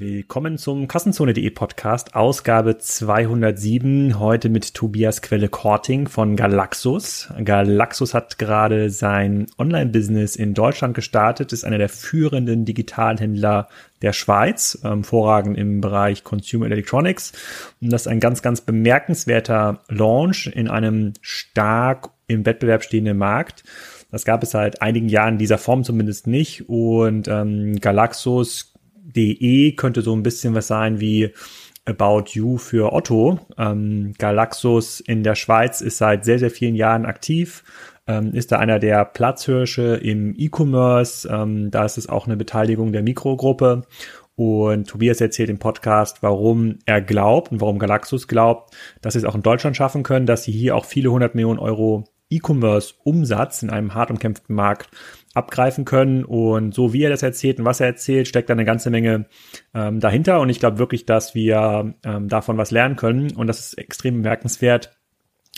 Willkommen zum Kassenzone.de Podcast, Ausgabe 207. Heute mit Tobias Quelle Korting von Galaxus. Galaxus hat gerade sein Online-Business in Deutschland gestartet, ist einer der führenden Digitalhändler der Schweiz, ähm, vorragend im Bereich Consumer Electronics. Und das ist ein ganz, ganz bemerkenswerter Launch in einem stark im Wettbewerb stehenden Markt. Das gab es seit einigen Jahren dieser Form zumindest nicht. Und ähm, Galaxus De könnte so ein bisschen was sein wie About You für Otto. Ähm, Galaxus in der Schweiz ist seit sehr, sehr vielen Jahren aktiv, ähm, ist da einer der Platzhirsche im E-Commerce. Ähm, da ist es auch eine Beteiligung der Mikrogruppe. Und Tobias erzählt im Podcast, warum er glaubt und warum Galaxus glaubt, dass sie es auch in Deutschland schaffen können, dass sie hier auch viele hundert Millionen Euro E-Commerce-Umsatz in einem hart umkämpften Markt abgreifen können. Und so wie er das erzählt und was er erzählt, steckt da eine ganze Menge ähm, dahinter. Und ich glaube wirklich, dass wir ähm, davon was lernen können. Und das ist extrem bemerkenswert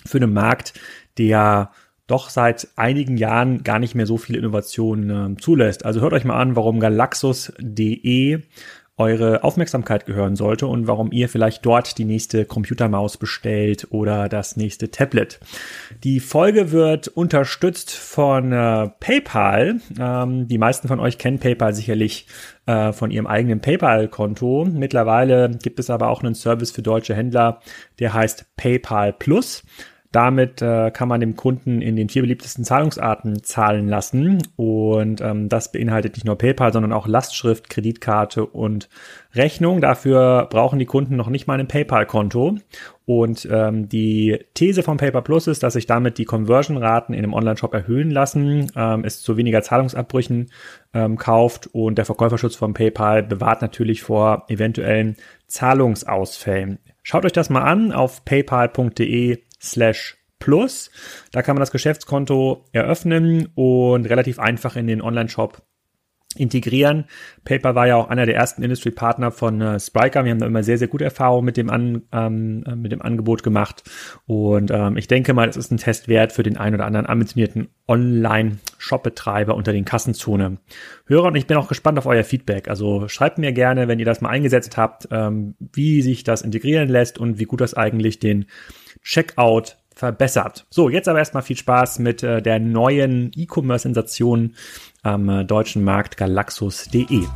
für einen Markt, der doch seit einigen Jahren gar nicht mehr so viele Innovationen äh, zulässt. Also hört euch mal an, warum Galaxus.de eure Aufmerksamkeit gehören sollte und warum ihr vielleicht dort die nächste Computermaus bestellt oder das nächste Tablet. Die Folge wird unterstützt von äh, PayPal. Ähm, die meisten von euch kennen PayPal sicherlich äh, von ihrem eigenen PayPal-Konto. Mittlerweile gibt es aber auch einen Service für deutsche Händler, der heißt PayPal Plus. Damit äh, kann man dem Kunden in den vier beliebtesten Zahlungsarten zahlen lassen. Und ähm, das beinhaltet nicht nur PayPal, sondern auch Lastschrift, Kreditkarte und Rechnung. Dafür brauchen die Kunden noch nicht mal ein PayPal-Konto. Und ähm, die These von PayPal Plus ist, dass sich damit die Conversion-Raten in einem Online-Shop erhöhen lassen, ähm, es zu weniger Zahlungsabbrüchen ähm, kauft und der Verkäuferschutz von PayPal bewahrt natürlich vor eventuellen Zahlungsausfällen. Schaut euch das mal an auf paypal.de slash plus. Da kann man das Geschäftskonto eröffnen und relativ einfach in den Online-Shop integrieren. Paper war ja auch einer der ersten Industry-Partner von äh, Spriker. Wir haben da immer sehr, sehr gute Erfahrungen mit dem, An, ähm, äh, mit dem Angebot gemacht. Und ähm, ich denke mal, es ist ein Test wert für den einen oder anderen ambitionierten Online-Shop-Betreiber unter den Kassenzone. Hörer und ich bin auch gespannt auf euer Feedback. Also schreibt mir gerne, wenn ihr das mal eingesetzt habt, ähm, wie sich das integrieren lässt und wie gut das eigentlich den Checkout verbessert. So, jetzt aber erstmal viel Spaß mit äh, der neuen E-Commerce-Sensation am äh, deutschen Markt galaxus.de.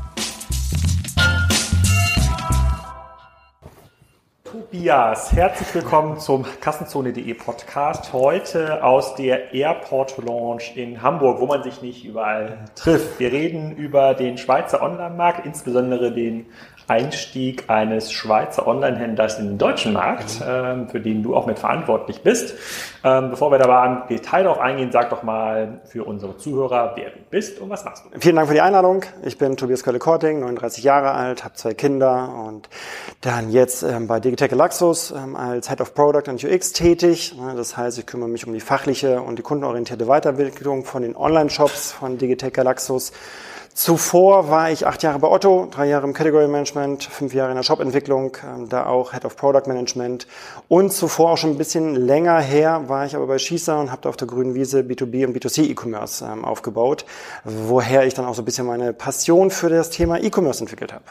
Tobias, herzlich willkommen zum Kassenzone.de Podcast. Heute aus der Airport Launch in Hamburg, wo man sich nicht überall trifft. Wir reden über den Schweizer Online-Markt, insbesondere den Einstieg eines Schweizer Online-Händlers in den deutschen Markt, ähm, für den du auch mit verantwortlich bist. Ähm, bevor wir dabei im Detail darauf eingehen, sag doch mal für unsere Zuhörer, wer du bist und was machst du. Vielen Dank für die Einladung. Ich bin Tobias Kölle-Korting, 39 Jahre alt, habe zwei Kinder und dann jetzt ähm, bei Digitech Galaxus als Head of Product und UX tätig. Das heißt, ich kümmere mich um die fachliche und die kundenorientierte Weiterentwicklung von den Online-Shops von Digitech Galaxus Zuvor war ich acht Jahre bei Otto, drei Jahre im Category Management, fünf Jahre in der Shop-Entwicklung, ähm, da auch Head of Product Management. Und zuvor auch schon ein bisschen länger her war ich aber bei Schießer und habe da auf der grünen Wiese B2B und B2C E-Commerce ähm, aufgebaut, woher ich dann auch so ein bisschen meine Passion für das Thema E-Commerce entwickelt habe.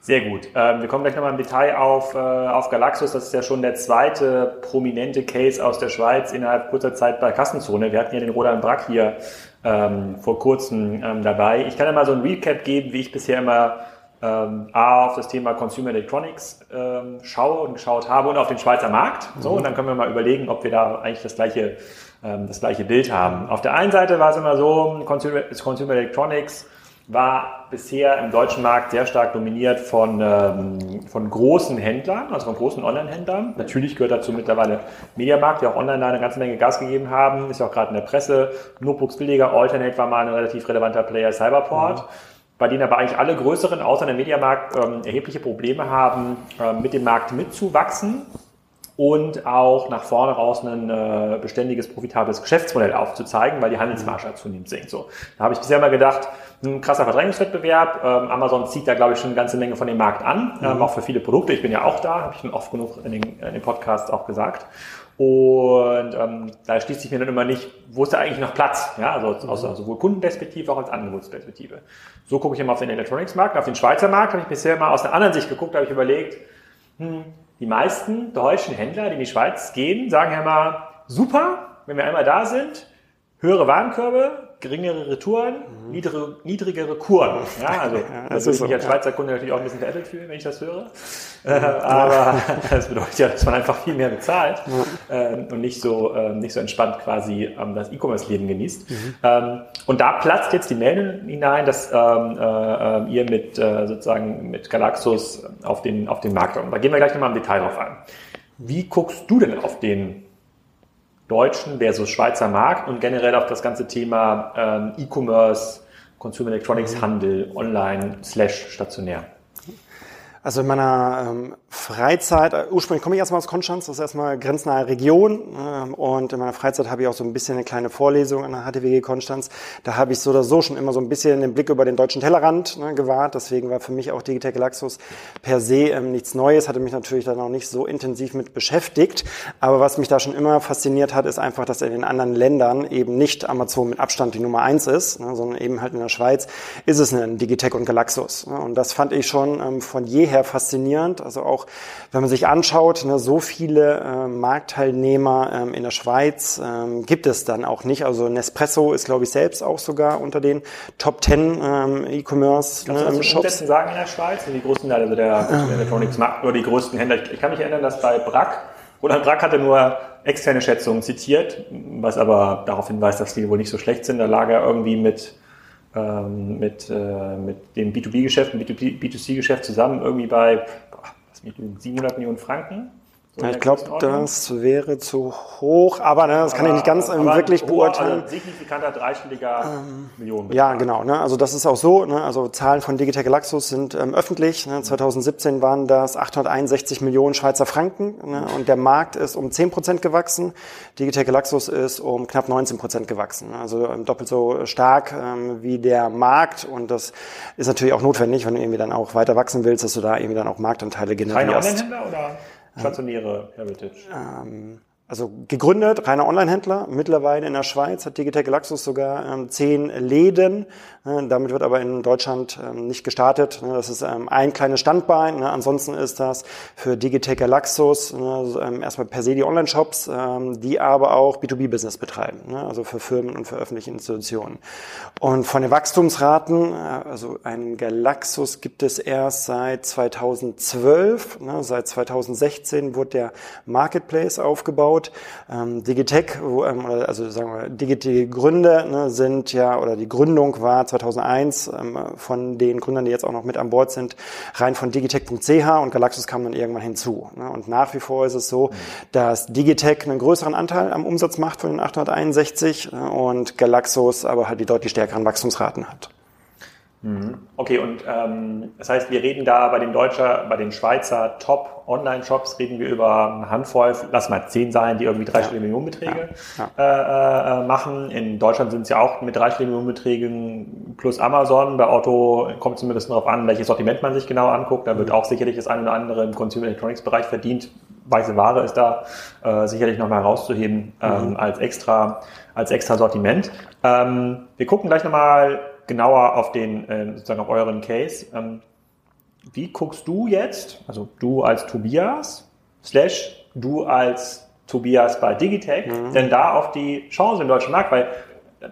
Sehr gut. Ähm, wir kommen gleich nochmal im Detail auf, äh, auf Galaxus. Das ist ja schon der zweite prominente Case aus der Schweiz innerhalb kurzer Zeit bei Kassenzone. Wir hatten ja den Roland Brack hier ähm, vor kurzem ähm, dabei. Ich kann ja mal so ein Recap geben, wie ich bisher immer ähm, A, auf das Thema Consumer Electronics ähm, schaue und geschaut habe und auf den Schweizer Markt. So, und dann können wir mal überlegen, ob wir da eigentlich das gleiche, ähm, das gleiche Bild haben. Auf der einen Seite war es immer so, Consumer, Consumer Electronics war bisher im deutschen Markt sehr stark dominiert von, ähm, von großen Händlern, also von großen Online-Händlern. Natürlich gehört dazu mittlerweile Mediamarkt, die auch online da eine ganze Menge Gas gegeben haben, ist ja auch gerade in der Presse. Notebooks billiger, Alternate war mal ein relativ relevanter Player, Cyberport. Mhm. Bei denen aber eigentlich alle größeren, außer der Mediamarkt, ähm, erhebliche Probleme haben, ähm, mit dem Markt mitzuwachsen und auch nach vorne raus ein äh, beständiges, profitables Geschäftsmodell aufzuzeigen, weil die Handelsmarge zunehmend sinkt. So, da habe ich bisher mal gedacht, ein krasser Verdrängungswettbewerb. Ähm, Amazon zieht da, glaube ich, schon eine ganze Menge von dem Markt an, ähm, mhm. auch für viele Produkte. Ich bin ja auch da, habe ich schon oft genug in den, in den Podcasts auch gesagt. Und ähm, da schließt sich mir dann immer nicht, wo ist da eigentlich noch Platz? Ja, also aus mhm. sowohl Kundenperspektive auch als Angebotsperspektive. So gucke ich immer auf den Electronics-Markt. Auf den Schweizer Markt habe ich bisher mal aus einer anderen Sicht geguckt, habe ich überlegt, hm, die meisten deutschen Händler, die in die Schweiz gehen, sagen ja mal, super, wenn wir einmal da sind, höhere Warenkörbe, geringere Retouren, mhm. niedrigere, niedrigere Kuren. Ja, also ja, das ich mich als Schweizer Kunde natürlich auch ein bisschen veräppelt fühlen, wenn ich das höre. Äh, aber das bedeutet ja, dass man einfach viel mehr bezahlt ja. ähm, und nicht so, ähm, nicht so entspannt quasi ähm, das E-Commerce-Leben genießt. Mhm. Ähm, und da platzt jetzt die Meldung hinein, dass ähm, äh, äh, ihr mit äh, sozusagen mit Galaxus auf den, auf den Markt kommt. Da gehen wir gleich nochmal im Detail drauf an. Wie guckst du denn auf den deutschen versus Schweizer Markt und generell auf das ganze Thema ähm, E-Commerce, Consumer Electronics mhm. Handel, online slash stationär. Also in meiner ähm, Freizeit, äh, ursprünglich komme ich erstmal aus Konstanz, das ist erstmal grenznahe Region ähm, und in meiner Freizeit habe ich auch so ein bisschen eine kleine Vorlesung an der HTWG Konstanz. Da habe ich so oder so schon immer so ein bisschen den Blick über den deutschen Tellerrand ne, gewahrt, deswegen war für mich auch Digitech Galaxus per se ähm, nichts Neues, hatte mich natürlich dann auch nicht so intensiv mit beschäftigt, aber was mich da schon immer fasziniert hat, ist einfach, dass in den anderen Ländern eben nicht Amazon mit Abstand die Nummer eins ist, ne, sondern eben halt in der Schweiz ist es ein Digitech und Galaxus ne, und das fand ich schon ähm, von jeher daher faszinierend. Also auch, wenn man sich anschaut, ne, so viele äh, Marktteilnehmer ähm, in der Schweiz ähm, gibt es dann auch nicht. Also Nespresso ist, glaube ich, selbst auch sogar unter den Top 10 ähm, E-Commerce ne, Shops. Sagen in der Schweiz? Die größten, also der ähm. Electronics Markt oder die größten Händler. Ich kann mich erinnern, dass bei Brack Roland Brack hatte nur externe Schätzungen zitiert, was aber darauf hinweist, dass die wohl nicht so schlecht sind. Da lag er irgendwie mit ähm, mit, äh, mit dem B2B-Geschäft, dem B2C-Geschäft zusammen irgendwie bei boah, was 700 Millionen Franken. So ich glaube, das wäre zu hoch, aber ne, das aber, kann ich nicht ganz ähm, wirklich hoher, beurteilen. Also signifikanter dreistelliger ähm, Millionen. Ja, genau. Ne, also das ist auch so. Ne, also Zahlen von Digitech Galaxus sind ähm, öffentlich. Ne, 2017 waren das 861 Millionen Schweizer Franken ne, und der Markt ist um 10 Prozent gewachsen. Digitech Galaxus ist um knapp 19 Prozent gewachsen. Ne, also ähm, doppelt so stark ähm, wie der Markt und das ist natürlich auch notwendig, wenn du irgendwie dann auch weiter wachsen willst, dass du da irgendwie dann auch Marktanteile generierst. Keine Online-Händler oder? Stationäre Heritage. Ähm, also gegründet, reiner Online-Händler, mittlerweile in der Schweiz, hat Digitech Galaxus sogar ähm, zehn Läden. Äh, damit wird aber in Deutschland ähm, nicht gestartet. Ne, das ist ähm, ein kleines Standbein. Ne, ansonsten ist das für Digitech Galaxus ne, ähm, erstmal per se die Online-Shops, ähm, die aber auch B2B-Business betreiben, ne, also für Firmen und für öffentliche Institutionen. Und von den Wachstumsraten, äh, also ein Galaxus gibt es erst seit 2012. Ne, seit 2016 wurde der Marketplace aufgebaut aufgebaut. Ähm, Digitech, wo, ähm, also sagen wir, Digitech Gründe ne, sind ja, oder die Gründung war 2001 ähm, von den Gründern, die jetzt auch noch mit an Bord sind, rein von digitech.ch und Galaxus kam dann irgendwann hinzu. Ne? Und nach wie vor ist es so, mhm. dass Digitech einen größeren Anteil am Umsatz macht von den 861 äh, und Galaxus aber halt die deutlich stärkeren Wachstumsraten hat. Mhm. Okay, und ähm, das heißt, wir reden da bei den Deutscher, bei den Schweizer Top-Online-Shops, reden wir über eine Handvoll, lass mal zehn sein, die irgendwie dreistellige ja. Millionenbeträge ja. Ja. Äh, äh, machen. In Deutschland sind es ja auch mit dreistelligen Millionenbeträgen plus Amazon. Bei Otto kommt es zumindest darauf an, welches Sortiment man sich genau anguckt. Da wird mhm. auch sicherlich das eine oder andere im Consumer Electronics-Bereich verdient. Weiße Ware ist da äh, sicherlich nochmal herauszuheben ähm, mhm. als extra als extra Sortiment. Ähm, wir gucken gleich nochmal genauer auf den, äh, sozusagen auf euren Case. Ähm, wie guckst du jetzt, also du als Tobias, slash du als Tobias bei Digitech, mhm. denn da auf die Chance im deutschen Markt? Weil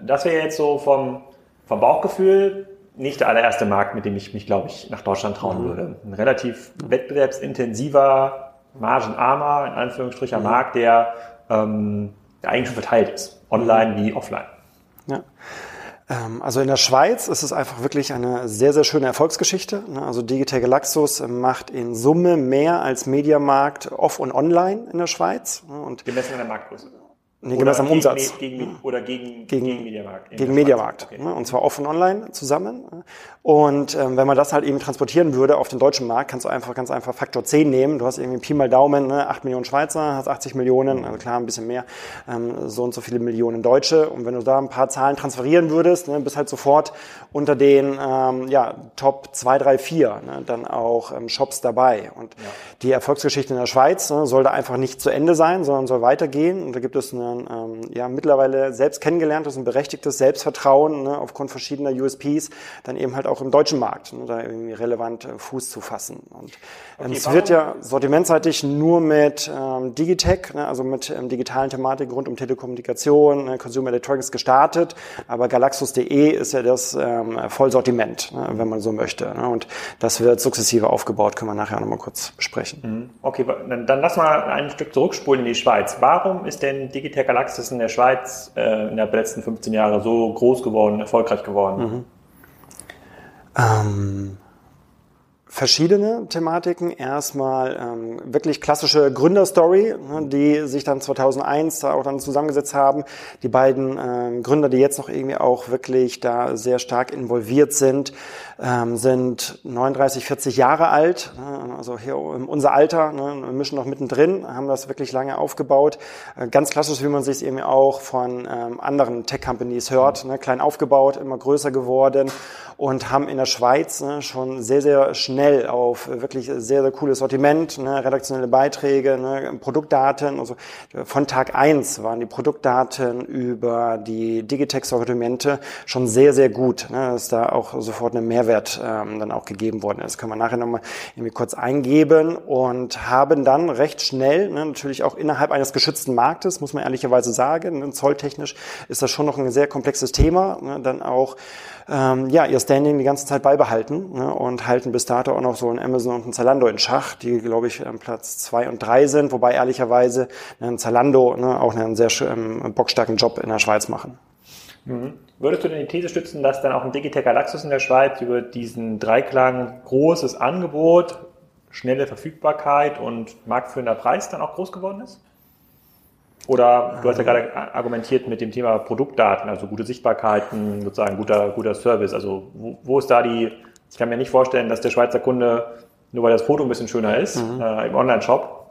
das wäre jetzt so vom, vom Bauchgefühl nicht der allererste Markt, mit dem ich mich, glaube ich, nach Deutschland trauen mhm. würde. Ein relativ wettbewerbsintensiver, margenarmer, in Anführungsstrichen, mhm. Markt, der, ähm, der eigentlich schon verteilt ist. Online mhm. wie offline. Ja. Ähm, also in der Schweiz ist es einfach wirklich eine sehr, sehr schöne Erfolgsgeschichte. Ne? Also Digital Galaxus macht in Summe mehr als Mediamarkt off und online in der Schweiz. Ne? Und Gemessen an der Marktgröße. Nee, gemessen am Umsatz. Gegen, oder gegen, gegen, gegen Mediamarkt. Gegen Mediamarkt. Okay. Ne? Und zwar offen online zusammen. Und ähm, wenn man das halt eben transportieren würde auf den deutschen Markt, kannst du einfach ganz einfach Faktor 10 nehmen. Du hast irgendwie Pi mal Daumen, ne? 8 Millionen Schweizer, hast 80 Millionen, also klar ein bisschen mehr, ähm, so und so viele Millionen Deutsche. Und wenn du da ein paar Zahlen transferieren würdest, ne, bist halt sofort unter den ähm, ja, Top 2, 3, 4 ne, dann auch ähm, Shops dabei. Und ja. die Erfolgsgeschichte in der Schweiz ne, soll da einfach nicht zu Ende sein, sondern soll weitergehen. Und da gibt es ein ähm, ja, mittlerweile selbst kennengelerntes und berechtigtes Selbstvertrauen ne, aufgrund verschiedener USPs, dann eben halt auch im deutschen Markt, ne, da irgendwie relevant äh, Fuß zu fassen. Und ähm, okay, es wird ja sortimentseitig nur mit ähm, Digitech, ne, also mit ähm, digitalen Thematiken rund um Telekommunikation, ne, Consumer Electronics gestartet, aber Galaxus.de ist ja das ähm, Vollsortiment, ne, wenn man so möchte. Ne, und das wird sukzessive aufgebaut, können wir nachher nochmal kurz besprechen. Mhm. Okay, dann, dann lass mal ein Stück zurückspulen in die Schweiz. Warum ist denn Digitech Galaxus in der Schweiz äh, in der letzten 15 Jahre so groß geworden, erfolgreich geworden? Mhm. Ähm, verschiedene Thematiken. Erstmal ähm, wirklich klassische Gründerstory, ne, die sich dann 2001 da auch dann zusammengesetzt haben. Die beiden ähm, Gründer, die jetzt noch irgendwie auch wirklich da sehr stark involviert sind, ähm, sind 39, 40 Jahre alt, ne, also hier unser Alter, ne, wir mischen noch mittendrin, haben das wirklich lange aufgebaut. Äh, ganz klassisch, wie man sich irgendwie auch von ähm, anderen Tech-Companies hört, ne, klein aufgebaut, immer größer geworden und haben in der Schweiz ne, schon sehr, sehr schnell auf wirklich sehr, sehr cooles Sortiment, ne, redaktionelle Beiträge, ne, Produktdaten. Also von Tag eins waren die Produktdaten über die Digitex-Sortimente schon sehr, sehr gut, ne, dass da auch sofort ein Mehrwert ähm, dann auch gegeben worden ist. Können wir nachher nochmal irgendwie kurz eingeben und haben dann recht schnell, ne, natürlich auch innerhalb eines geschützten Marktes, muss man ehrlicherweise sagen, ne, zolltechnisch ist das schon noch ein sehr komplexes Thema, ne, dann auch ähm, ja, ihr Standing die ganze Zeit beibehalten ne, und halten bis dato auch noch so ein Amazon und ein Zalando in Schach, die, glaube ich, am Platz zwei und drei sind, wobei ehrlicherweise ne, ein Zalando ne, auch einen sehr ähm, bockstarken Job in der Schweiz machen. Mhm. Würdest du denn die These stützen, dass dann auch ein Digitech Galaxus in der Schweiz über diesen Dreiklang großes Angebot, schnelle Verfügbarkeit und marktführender Preis dann auch groß geworden ist? Oder du hast ja gerade argumentiert mit dem Thema Produktdaten, also gute Sichtbarkeiten, sozusagen guter, guter Service. Also wo, wo ist da die, ich kann mir nicht vorstellen, dass der Schweizer Kunde, nur weil das Foto ein bisschen schöner ist, mhm. äh, im Online-Shop,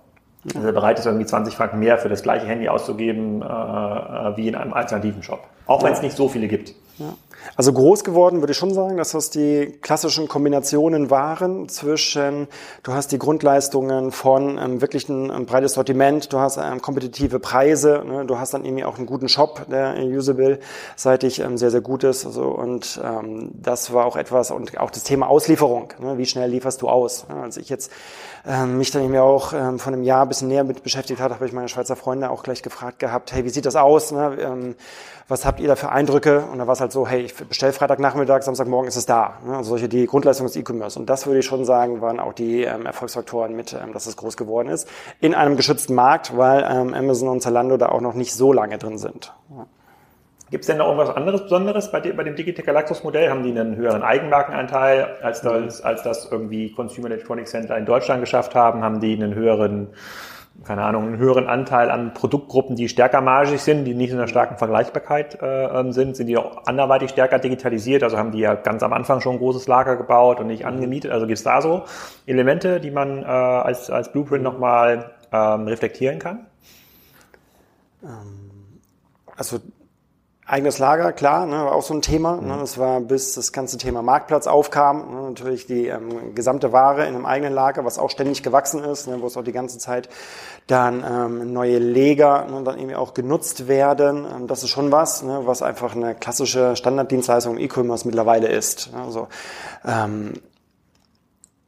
also bereit ist, irgendwie 20 Franken mehr für das gleiche Handy auszugeben äh, äh wie in einem alternativen Shop. Auch wenn es nicht so viele gibt. Ja. Also groß geworden würde ich schon sagen, dass das die klassischen Kombinationen waren zwischen, du hast die Grundleistungen von ähm, wirklich ein, ein, breites Sortiment, du hast ähm, kompetitive Preise, ne, du hast dann irgendwie auch einen guten Shop, der usable-seitig ähm, sehr, sehr gut ist. Also, und ähm, das war auch etwas, und auch das Thema Auslieferung, ne, wie schnell lieferst du aus? Ne, als ich jetzt ähm, mich dann irgendwie auch ähm, von einem Jahr ein bisschen näher mit beschäftigt hat, habe ich meine Schweizer Freunde auch gleich gefragt gehabt, hey, wie sieht das aus? Ne? Ähm, was habt ihr da für Eindrücke? Und da war es halt so, hey, ich bestelle Freitagnachmittag, Samstagmorgen ist es da. Ne? Also solche die Grundleistung des E-Commerce. Und das würde ich schon sagen, waren auch die ähm, Erfolgsfaktoren mit, ähm, dass es groß geworden ist. In einem geschützten Markt, weil ähm, Amazon und Zalando da auch noch nicht so lange drin sind. Ja. Gibt es denn noch irgendwas anderes Besonderes bei, bei dem Digitech Galaxus Modell? Haben die einen höheren Eigenmarkenanteil, als das, als das irgendwie Consumer Electronics Center in Deutschland geschafft haben? Haben die einen höheren keine Ahnung, einen höheren Anteil an Produktgruppen, die stärker margig sind, die nicht in einer starken Vergleichbarkeit äh, sind, sind die auch anderweitig stärker digitalisiert, also haben die ja ganz am Anfang schon ein großes Lager gebaut und nicht mhm. angemietet. Also gibt es da so Elemente, die man äh, als, als Blueprint nochmal ähm, reflektieren kann? Ähm, also Eigenes Lager, klar, ne, war auch so ein Thema. Ne, mhm. das war bis das ganze Thema Marktplatz aufkam. Ne, natürlich die ähm, gesamte Ware in einem eigenen Lager, was auch ständig gewachsen ist, ne, wo es auch die ganze Zeit dann ähm, neue Leger ne, dann irgendwie auch genutzt werden. Ähm, das ist schon was, ne, was einfach eine klassische Standarddienstleistung im E-Commerce mittlerweile ist. Ne, also, ähm,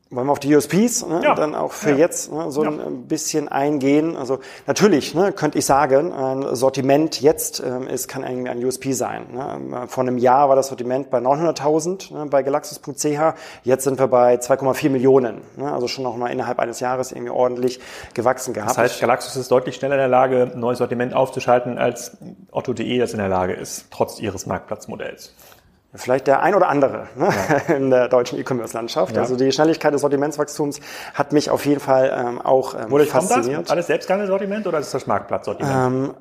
wollen wir auf die USPs ne, ja. dann auch für ja. jetzt ne, so ja. ein bisschen eingehen. Also natürlich ne, könnte ich sagen, ein Sortiment jetzt ähm, ist kann irgendwie ein USP sein. Ne. Vor einem Jahr war das Sortiment bei 900.000 ne, bei Galaxus.ch. Jetzt sind wir bei 2,4 Millionen. Ne, also schon noch mal innerhalb eines Jahres irgendwie ordentlich gewachsen gehabt. Das heißt, Galaxus ist deutlich schneller in der Lage, ein neues Sortiment aufzuschalten, als Otto.de das in der Lage ist, trotz ihres Marktplatzmodells. Vielleicht der ein oder andere ne, ja. in der deutschen E-Commerce-Landschaft. Ja. Also die Schnelligkeit des Sortimentswachstums hat mich auf jeden Fall ähm, auch ähm, Wodurch fasziniert. Kommt das? Alles selbstgangene Sortiment oder ist das Marktplatzsortiment? Ähm,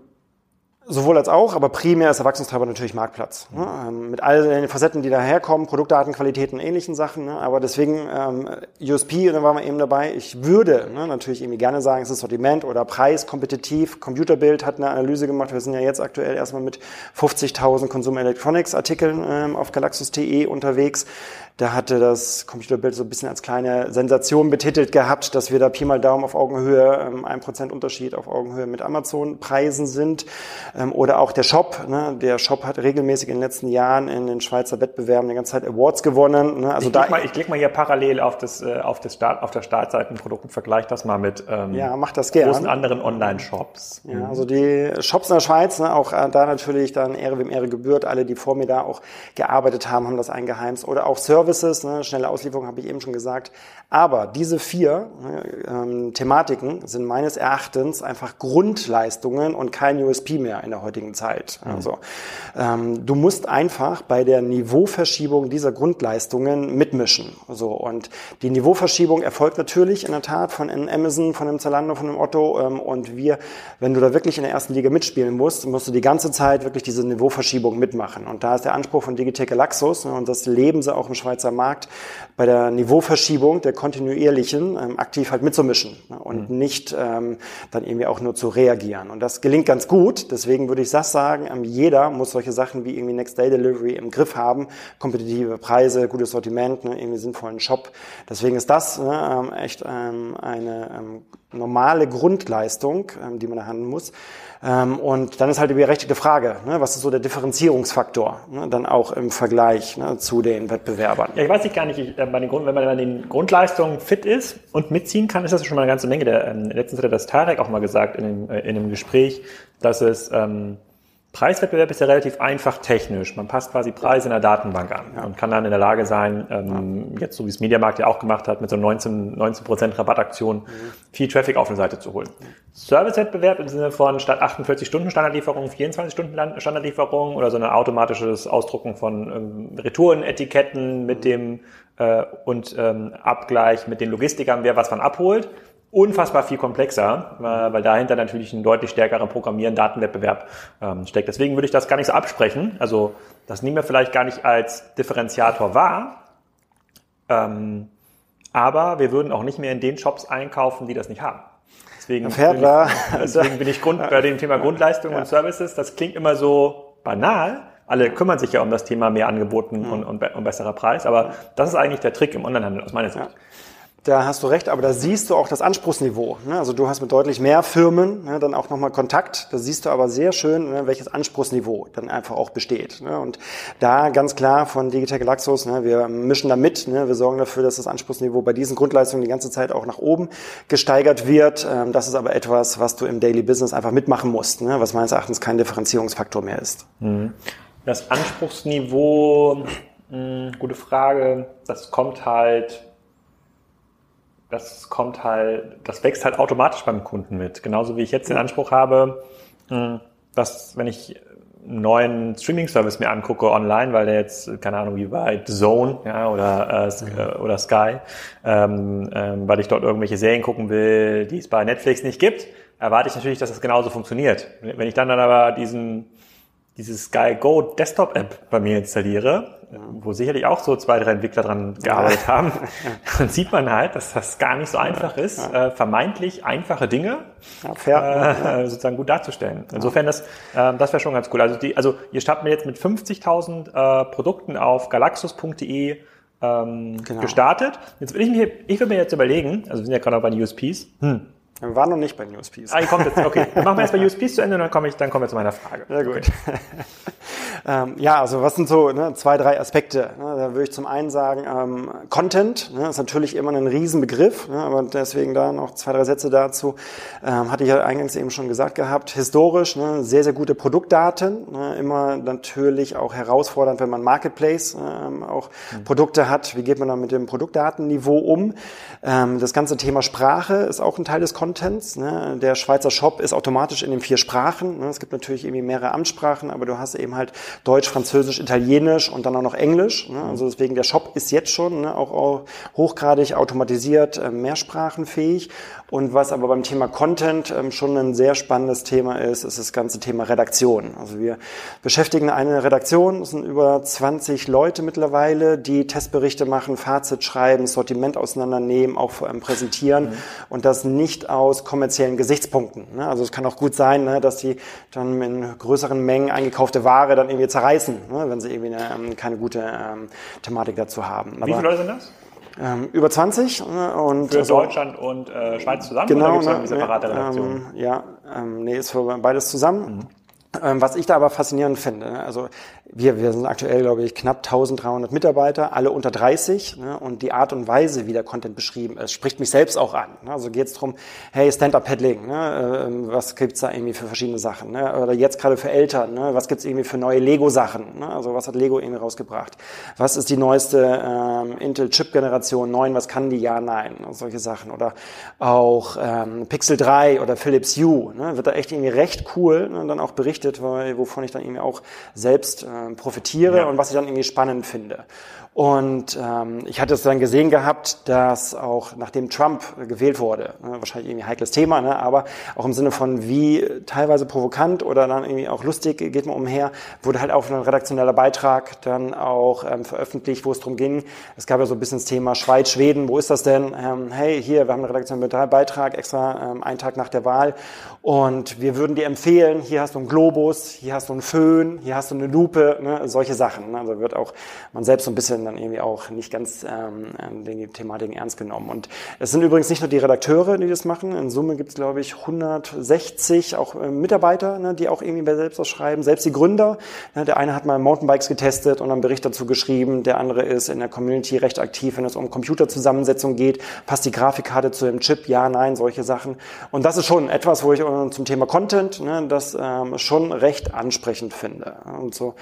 Sowohl als auch, aber primär ist der Wachstumstreiber natürlich Marktplatz. Ne? Ähm, mit all den Facetten, die daherkommen, Produktdatenqualitäten, ähnlichen Sachen. Ne? Aber deswegen ähm, USP, da waren wir eben dabei. Ich würde ne, natürlich irgendwie gerne sagen, es ist Sortiment oder Preis, kompetitiv. Computerbild hat eine Analyse gemacht. Wir sind ja jetzt aktuell erstmal mit 50.000 Consumer Electronics Artikeln ähm, auf galaxus.de unterwegs. Da hatte das Computerbild so ein bisschen als kleine Sensation betitelt gehabt, dass wir da Pi mal Daumen auf Augenhöhe, ähm, ein Prozent Unterschied auf Augenhöhe mit Amazon-Preisen sind. Ähm, oder auch der Shop. Ne? Der Shop hat regelmäßig in den letzten Jahren in den Schweizer Wettbewerben die ganze Zeit Awards gewonnen. Ne? Also ich klicke mal, ich klick mal hier parallel auf, das, äh, auf, das Start, auf der Startseite ein Produkt und vergleiche das mal mit ähm, ja, mach das gern. großen anderen Online-Shops. Ja, mhm. also die Shops in der Schweiz, ne? auch äh, da natürlich dann Ehre wem Ehre gebührt. Alle, die vor mir da auch gearbeitet haben, haben das eingeheimst. Oder auch Services, ne? schnelle Auslieferung habe ich eben schon gesagt. Aber diese vier ähm, Thematiken sind meines Erachtens einfach Grundleistungen und kein USP mehr in der heutigen Zeit. Mhm. Also ähm, du musst einfach bei der Niveauverschiebung dieser Grundleistungen mitmischen. So und die Niveauverschiebung erfolgt natürlich in der Tat von einem Amazon, von einem Zalando, von einem Otto ähm, und wir, wenn du da wirklich in der ersten Liga mitspielen musst, musst du die ganze Zeit wirklich diese Niveauverschiebung mitmachen. Und da ist der Anspruch von Digitec Galaxus ne, und das leben sie auch im Schweizer Markt bei der Niveauverschiebung der kontinuierlichen ähm, aktiv halt mitzumischen ne, und mhm. nicht ähm, dann irgendwie auch nur zu reagieren. Und das gelingt ganz gut. Deswegen würde ich das sagen, ähm, jeder muss solche Sachen wie irgendwie Next Day Delivery im Griff haben, kompetitive Preise, gutes Sortiment, ne, irgendwie sinnvollen Shop. Deswegen ist das ne, ähm, echt ähm, eine ähm, normale Grundleistung, ähm, die man da handeln muss. Ähm, und dann ist halt die berechtigte Frage, ne, was ist so der Differenzierungsfaktor, ne, dann auch im Vergleich ne, zu den Wettbewerbern. Ja, ich weiß nicht gar nicht, ich, äh, bei den Grund, wenn man bei den Grundleistungen fit ist und mitziehen kann, ist das schon mal eine ganze Menge. Der, ähm, letztens hat das Tarek auch mal gesagt in dem, äh, in einem Gespräch, dass es ähm, Preiswettbewerb ist ja relativ einfach technisch. Man passt quasi Preise in der Datenbank an ja. und kann dann in der Lage sein, ähm, ja. jetzt so wie es Mediamarkt ja auch gemacht hat, mit so 19, 19 Rabattaktion mhm. viel Traffic auf eine Seite zu holen. Servicewettbewerb im Sinne von statt 48 Stunden Standardlieferung 24 Stunden Standardlieferung oder so ein automatisches Ausdrucken von ähm, Retourenetiketten mit mhm. dem äh, und ähm, Abgleich mit den Logistikern, wer was von abholt unfassbar viel komplexer, weil dahinter natürlich ein deutlich stärkerer Programmieren, Datenwettbewerb ähm, steckt. Deswegen würde ich das gar nicht so absprechen. Also das nehmen wir vielleicht gar nicht als Differenziator wahr. Ähm, aber wir würden auch nicht mehr in den Shops einkaufen, die das nicht haben. Deswegen, bin ich, deswegen bin ich Grund, bei dem Thema Grundleistung ja. und Services, das klingt immer so banal. Alle kümmern sich ja um das Thema mehr Angeboten und, und, und besserer Preis, aber das ist eigentlich der Trick im Onlinehandel aus meiner Sicht. Ja. Da hast du recht, aber da siehst du auch das Anspruchsniveau. Ne? Also du hast mit deutlich mehr Firmen ne, dann auch nochmal Kontakt. Da siehst du aber sehr schön, ne, welches Anspruchsniveau dann einfach auch besteht. Und da ganz klar von Digitech Laxus, wir mischen da mit, wir sorgen dafür, dass das Anspruchsniveau bei diesen Grundleistungen die ganze Zeit auch nach oben gesteigert wird. Ähm, das ist aber etwas, was du im Daily Business einfach mitmachen musst, was meines Erachtens kein Differenzierungsfaktor mehr ist. Mhm. Das Anspruchsniveau, mh, gute Frage, das kommt halt das kommt halt, das wächst halt automatisch beim Kunden mit. Genauso wie ich jetzt den Anspruch habe, hm, dass wenn ich einen neuen Streaming-Service mir angucke online, weil der jetzt, keine Ahnung, wie bei Zone ja, oder, äh, mhm. oder Sky, ähm, ähm, weil ich dort irgendwelche Serien gucken will, die es bei Netflix nicht gibt, erwarte ich natürlich, dass das genauso funktioniert. Wenn ich dann, dann aber diesen diese Sky Go Desktop App bei mir installiere, wo sicherlich auch so zwei, drei Entwickler dran gearbeitet haben, dann sieht man halt, dass das gar nicht so einfach ist, äh, vermeintlich einfache Dinge ja, fair, äh, sozusagen gut darzustellen. Insofern, das, äh, das wäre schon ganz cool. Also, die, also ihr startet jetzt mit 50.000 äh, Produkten auf galaxus.de ähm, genau. gestartet. Jetzt will ich mir, ich will mir jetzt überlegen, also wir sind ja gerade auch bei den USPs, hm, wir waren noch nicht bei USPs. Ah, kommt jetzt. Okay, dann machen wir erst bei USPs zu Ende und dann komme ich, dann kommen wir zu meiner Frage. Ja, gut. Okay. ähm, ja, also was sind so ne, zwei, drei Aspekte? Ne? Da würde ich zum einen sagen, ähm, Content ne, ist natürlich immer ein Riesenbegriff, ne, aber deswegen da noch zwei, drei Sätze dazu. Ähm, hatte ich ja eingangs eben schon gesagt gehabt. Historisch ne, sehr, sehr gute Produktdaten. Ne, immer natürlich auch herausfordernd, wenn man Marketplace ähm, auch mhm. Produkte hat. Wie geht man dann mit dem Produktdatenniveau um? Ähm, das ganze Thema Sprache ist auch ein Teil des Contents Contents. Ne? Der Schweizer Shop ist automatisch in den vier Sprachen. Ne? Es gibt natürlich irgendwie mehrere Amtssprachen, aber du hast eben halt Deutsch, Französisch, Italienisch und dann auch noch Englisch. Ne? Also deswegen der Shop ist jetzt schon ne, auch, auch hochgradig automatisiert, äh, mehrsprachenfähig. Und was aber beim Thema Content ähm, schon ein sehr spannendes Thema ist, ist das ganze Thema Redaktion. Also wir beschäftigen eine Redaktion, es sind über 20 Leute mittlerweile, die Testberichte machen, Fazit schreiben, Sortiment auseinandernehmen, auch vor allem präsentieren mhm. und das nicht aus kommerziellen Gesichtspunkten. Ne? Also es kann auch gut sein, ne, dass die dann in größeren Mengen eingekaufte Ware dann irgendwie zerreißen, ne, wenn sie irgendwie eine, ähm, keine gute ähm, Thematik dazu haben. Wie viele Leute sind das? Ähm, über 20 ne, und für so, Deutschland und äh, Schweiz zusammen genau, oder ne, separate Redaktionen? Ähm, ja, ähm, nee, ist für beides zusammen. Mhm. Ähm, was ich da aber faszinierend finde, ne, also wir, wir sind aktuell, glaube ich, knapp 1300 Mitarbeiter, alle unter 30 ne, und die Art und Weise, wie der Content beschrieben ist, spricht mich selbst auch an. Ne, also geht es darum, hey, Stand-Up-Paddling, ne, äh, was gibt's da irgendwie für verschiedene Sachen? Ne, oder jetzt gerade für Eltern, ne, was gibt's irgendwie für neue Lego-Sachen? Ne, also was hat Lego irgendwie rausgebracht? Was ist die neueste ähm, Intel-Chip-Generation 9, was kann die? Ja, nein, solche Sachen. Oder auch ähm, Pixel 3 oder Philips Hue, ne, wird da echt irgendwie recht cool ne, dann auch berichtet, weil, wovon ich dann irgendwie auch selbst äh, äh, profitiere ja. und was ich dann irgendwie spannend finde. Und ähm, ich hatte es dann gesehen gehabt, dass auch nachdem Trump gewählt wurde, ne, wahrscheinlich irgendwie ein heikles Thema, ne, aber auch im Sinne von wie teilweise provokant oder dann irgendwie auch lustig geht man umher, wurde halt auch ein redaktioneller Beitrag dann auch ähm, veröffentlicht, wo es darum ging. Es gab ja so ein bisschen das Thema Schweiz, Schweden, wo ist das denn? Ähm, hey, hier, wir haben einen redaktionellen Beitrag extra ähm, einen Tag nach der Wahl und wir würden dir empfehlen, hier hast du einen Globus, hier hast du einen Föhn, hier hast du eine Lupe, ne, solche Sachen. Ne? Also wird auch man selbst so ein bisschen dann irgendwie auch nicht ganz ähm, die Thematiken ernst genommen. Und es sind übrigens nicht nur die Redakteure, die das machen. In Summe gibt es, glaube ich, 160 auch äh, Mitarbeiter, ne, die auch irgendwie bei selbst was schreiben. Selbst die Gründer. Ne, der eine hat mal Mountainbikes getestet und einen Bericht dazu geschrieben. Der andere ist in der Community recht aktiv, wenn es um Computerzusammensetzung geht. Passt die Grafikkarte zu dem Chip? Ja, nein, solche Sachen. Und das ist schon etwas, wo ich äh, zum Thema Content ne, das ähm, schon recht ansprechend finde. Und so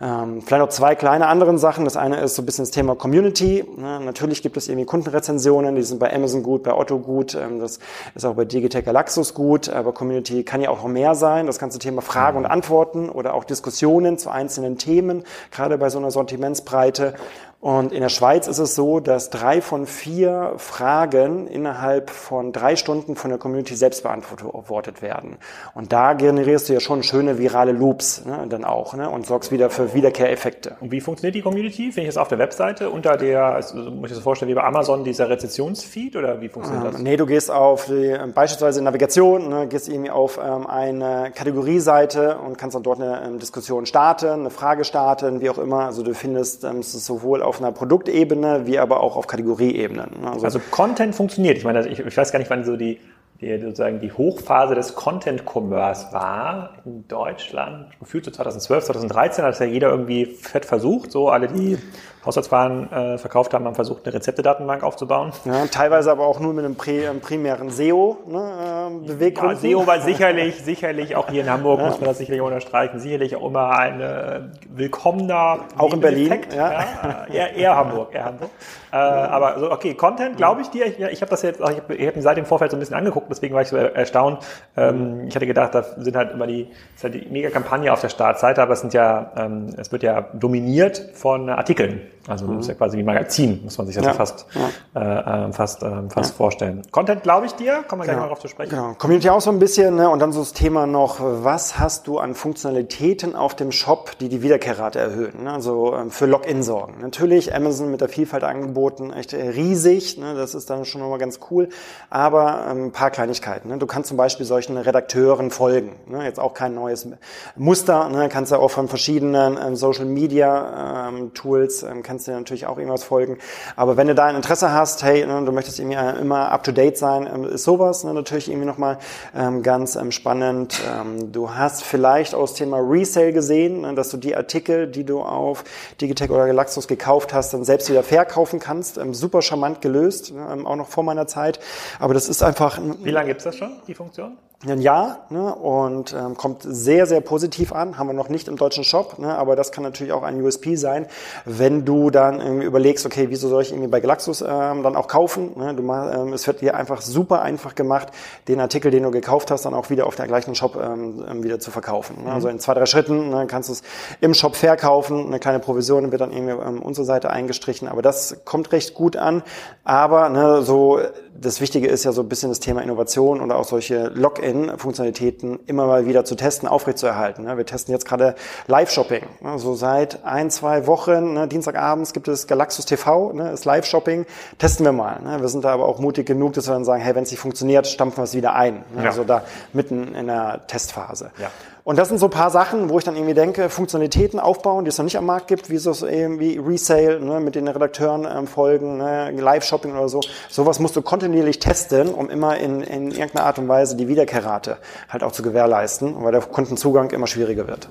ähm, vielleicht noch zwei kleine andere Sachen. Das eine ist so ein bisschen das Thema Community. Ne? Natürlich gibt es irgendwie Kundenrezensionen, die sind bei Amazon gut, bei Otto gut, ähm, das ist auch bei Digitech Galaxus gut, aber Community kann ja auch noch mehr sein. Das ganze Thema Fragen und Antworten oder auch Diskussionen zu einzelnen Themen, gerade bei so einer Sortimentsbreite. Und in der Schweiz ist es so, dass drei von vier Fragen innerhalb von drei Stunden von der Community selbst beantwortet werden. Und da generierst du ja schon schöne virale Loops ne, dann auch ne, und sorgst wieder für Wiederkehreffekte. Und wie funktioniert die Community? Finde ich das auf der Webseite unter der, also, muss ich das vorstellen, wie bei Amazon, dieser Rezessionsfeed oder wie funktioniert ähm, das? Nee, du gehst auf die, ähm, beispielsweise Navigation, ne, gehst irgendwie auf ähm, eine Kategorieseite und kannst dann dort eine ähm, Diskussion starten, eine Frage starten, wie auch immer. Also du findest ähm, es sowohl auf einer Produktebene wie aber auch auf Kategorieebene. Also, also Content funktioniert. Ich meine, ich, ich weiß gar nicht, wann so die die sozusagen die Hochphase des Content Commerce war in Deutschland, gefühlt so 2012, 2013 hat es ja jeder irgendwie fett versucht, so alle, die Haushaltswaren äh, verkauft haben, haben versucht, eine Rezeptedatenbank aufzubauen. Ja, teilweise aber auch nur mit einem primären SEO ne, äh, Beweggrund. Ja, SEO war sicherlich, sicherlich auch hier in Hamburg ja. muss man das sicherlich unterstreichen, sicherlich auch immer ein äh, willkommener auch in Berlin, ja. ja. eher, eher Hamburg, eher Hamburg. Äh, aber so okay, Content, glaube ich dir. Ich, ich habe das jetzt, ich habe hab ihn seit dem Vorfeld so ein bisschen angeguckt, deswegen war ich so erstaunt. Ähm, ich hatte gedacht, da sind halt immer die, ist halt die mega Kampagne auf der Startseite, aber es sind ja, ähm, es wird ja dominiert von Artikeln. Also mhm. das ist ja quasi wie Magazin, muss man sich das ja. fast, ja. äh, fast, äh, fast ja. vorstellen. Content glaube ich dir, kommen wir gleich genau. mal darauf zu sprechen. Genau. Community auch so ein bisschen ne? und dann so das Thema noch, was hast du an Funktionalitäten auf dem Shop, die die Wiederkehrrate erhöhen, ne? also ähm, für Login sorgen. Natürlich Amazon mit der Vielfalt angeboten, echt äh, riesig, ne? das ist dann schon nochmal ganz cool, aber ähm, ein paar Kleinigkeiten. Ne? Du kannst zum Beispiel solchen Redakteuren folgen, ne? jetzt auch kein neues Muster, ne? kannst du auch von verschiedenen ähm, Social Media ähm, Tools ähm, kannst du natürlich auch irgendwas folgen. Aber wenn du da ein Interesse hast, hey, ne, du möchtest irgendwie äh, immer up to date sein, ähm, ist sowas ne, natürlich irgendwie nochmal ähm, ganz ähm, spannend. Ähm, du hast vielleicht aus Thema Resale gesehen, ne, dass du die Artikel, die du auf Digitech oder Galaxus gekauft hast, dann selbst wieder verkaufen kannst. Ähm, super charmant gelöst, ne, ähm, auch noch vor meiner Zeit. Aber das ist einfach. Wie lange gibt's das schon, die Funktion? Ein Jahr ne, und ähm, kommt sehr, sehr positiv an. Haben wir noch nicht im deutschen Shop, ne, aber das kann natürlich auch ein USP sein, wenn du dann irgendwie überlegst, okay, wieso soll ich irgendwie bei Galaxus ähm, dann auch kaufen? Ne? Du, ähm, es wird dir einfach super einfach gemacht, den Artikel, den du gekauft hast, dann auch wieder auf der gleichen Shop ähm, ähm wieder zu verkaufen. Ne? Also in zwei, drei Schritten ne, kannst du es im Shop verkaufen, eine kleine Provision wird dann irgendwie ähm, unsere Seite eingestrichen, aber das kommt recht gut an. Aber ne, so das Wichtige ist ja so ein bisschen das Thema Innovation oder auch solche Login-Funktionalitäten immer mal wieder zu testen, aufrechtzuerhalten. Ne? Wir testen jetzt gerade Live-Shopping. Ne? So seit ein, zwei Wochen, ne? Dienstagabends gibt es Galaxus TV, ist Live-Shopping. Testen wir mal. Wir sind da aber auch mutig genug, dass wir dann sagen, hey, wenn es nicht funktioniert, stampfen wir es wieder ein. Ja. Also da mitten in der Testphase. Ja. Und das sind so ein paar Sachen, wo ich dann irgendwie denke, Funktionalitäten aufbauen, die es noch nicht am Markt gibt, wie so irgendwie Resale, ne, mit den Redakteuren ähm, folgen, ne, Live-Shopping oder so. Sowas musst du kontinuierlich testen, um immer in, in irgendeiner Art und Weise die Wiederkehrrate halt auch zu gewährleisten, weil der Kundenzugang immer schwieriger wird.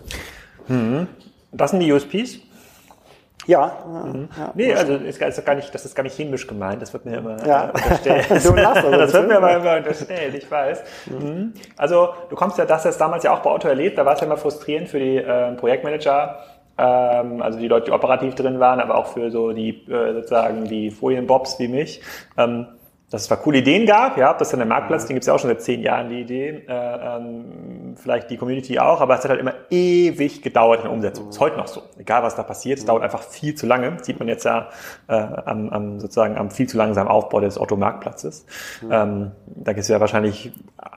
Mhm. Was sind die USPs? Ja. Mhm. ja nee, also ist, ist gar nicht, das ist gar nicht chemisch gemeint. Das wird mir immer ja. unterstellt. du lachst, also das wird mir immer, immer unterstellt, ich weiß. Mhm. Also du kommst ja, das hast damals ja auch bei Otto erlebt, da war es ja immer frustrierend für die äh, Projektmanager, ähm, also die Leute, die operativ drin waren, aber auch für so die äh, sozusagen die Folienbobs wie mich. Ähm, dass es zwar coole Ideen gab, ja, das ist dann der Marktplatz, den gibt es ja auch schon seit zehn Jahren, die Idee, äh, ähm, vielleicht die Community auch, aber es hat halt immer ewig gedauert in der Umsetzung. Mhm. Ist heute noch so. Egal was da passiert, es mhm. dauert einfach viel zu lange. Das sieht man jetzt ja äh, am, am sozusagen am viel zu langsamen Aufbau des Otto-Marktplatzes. Mhm. Ähm, da gibt es ja wahrscheinlich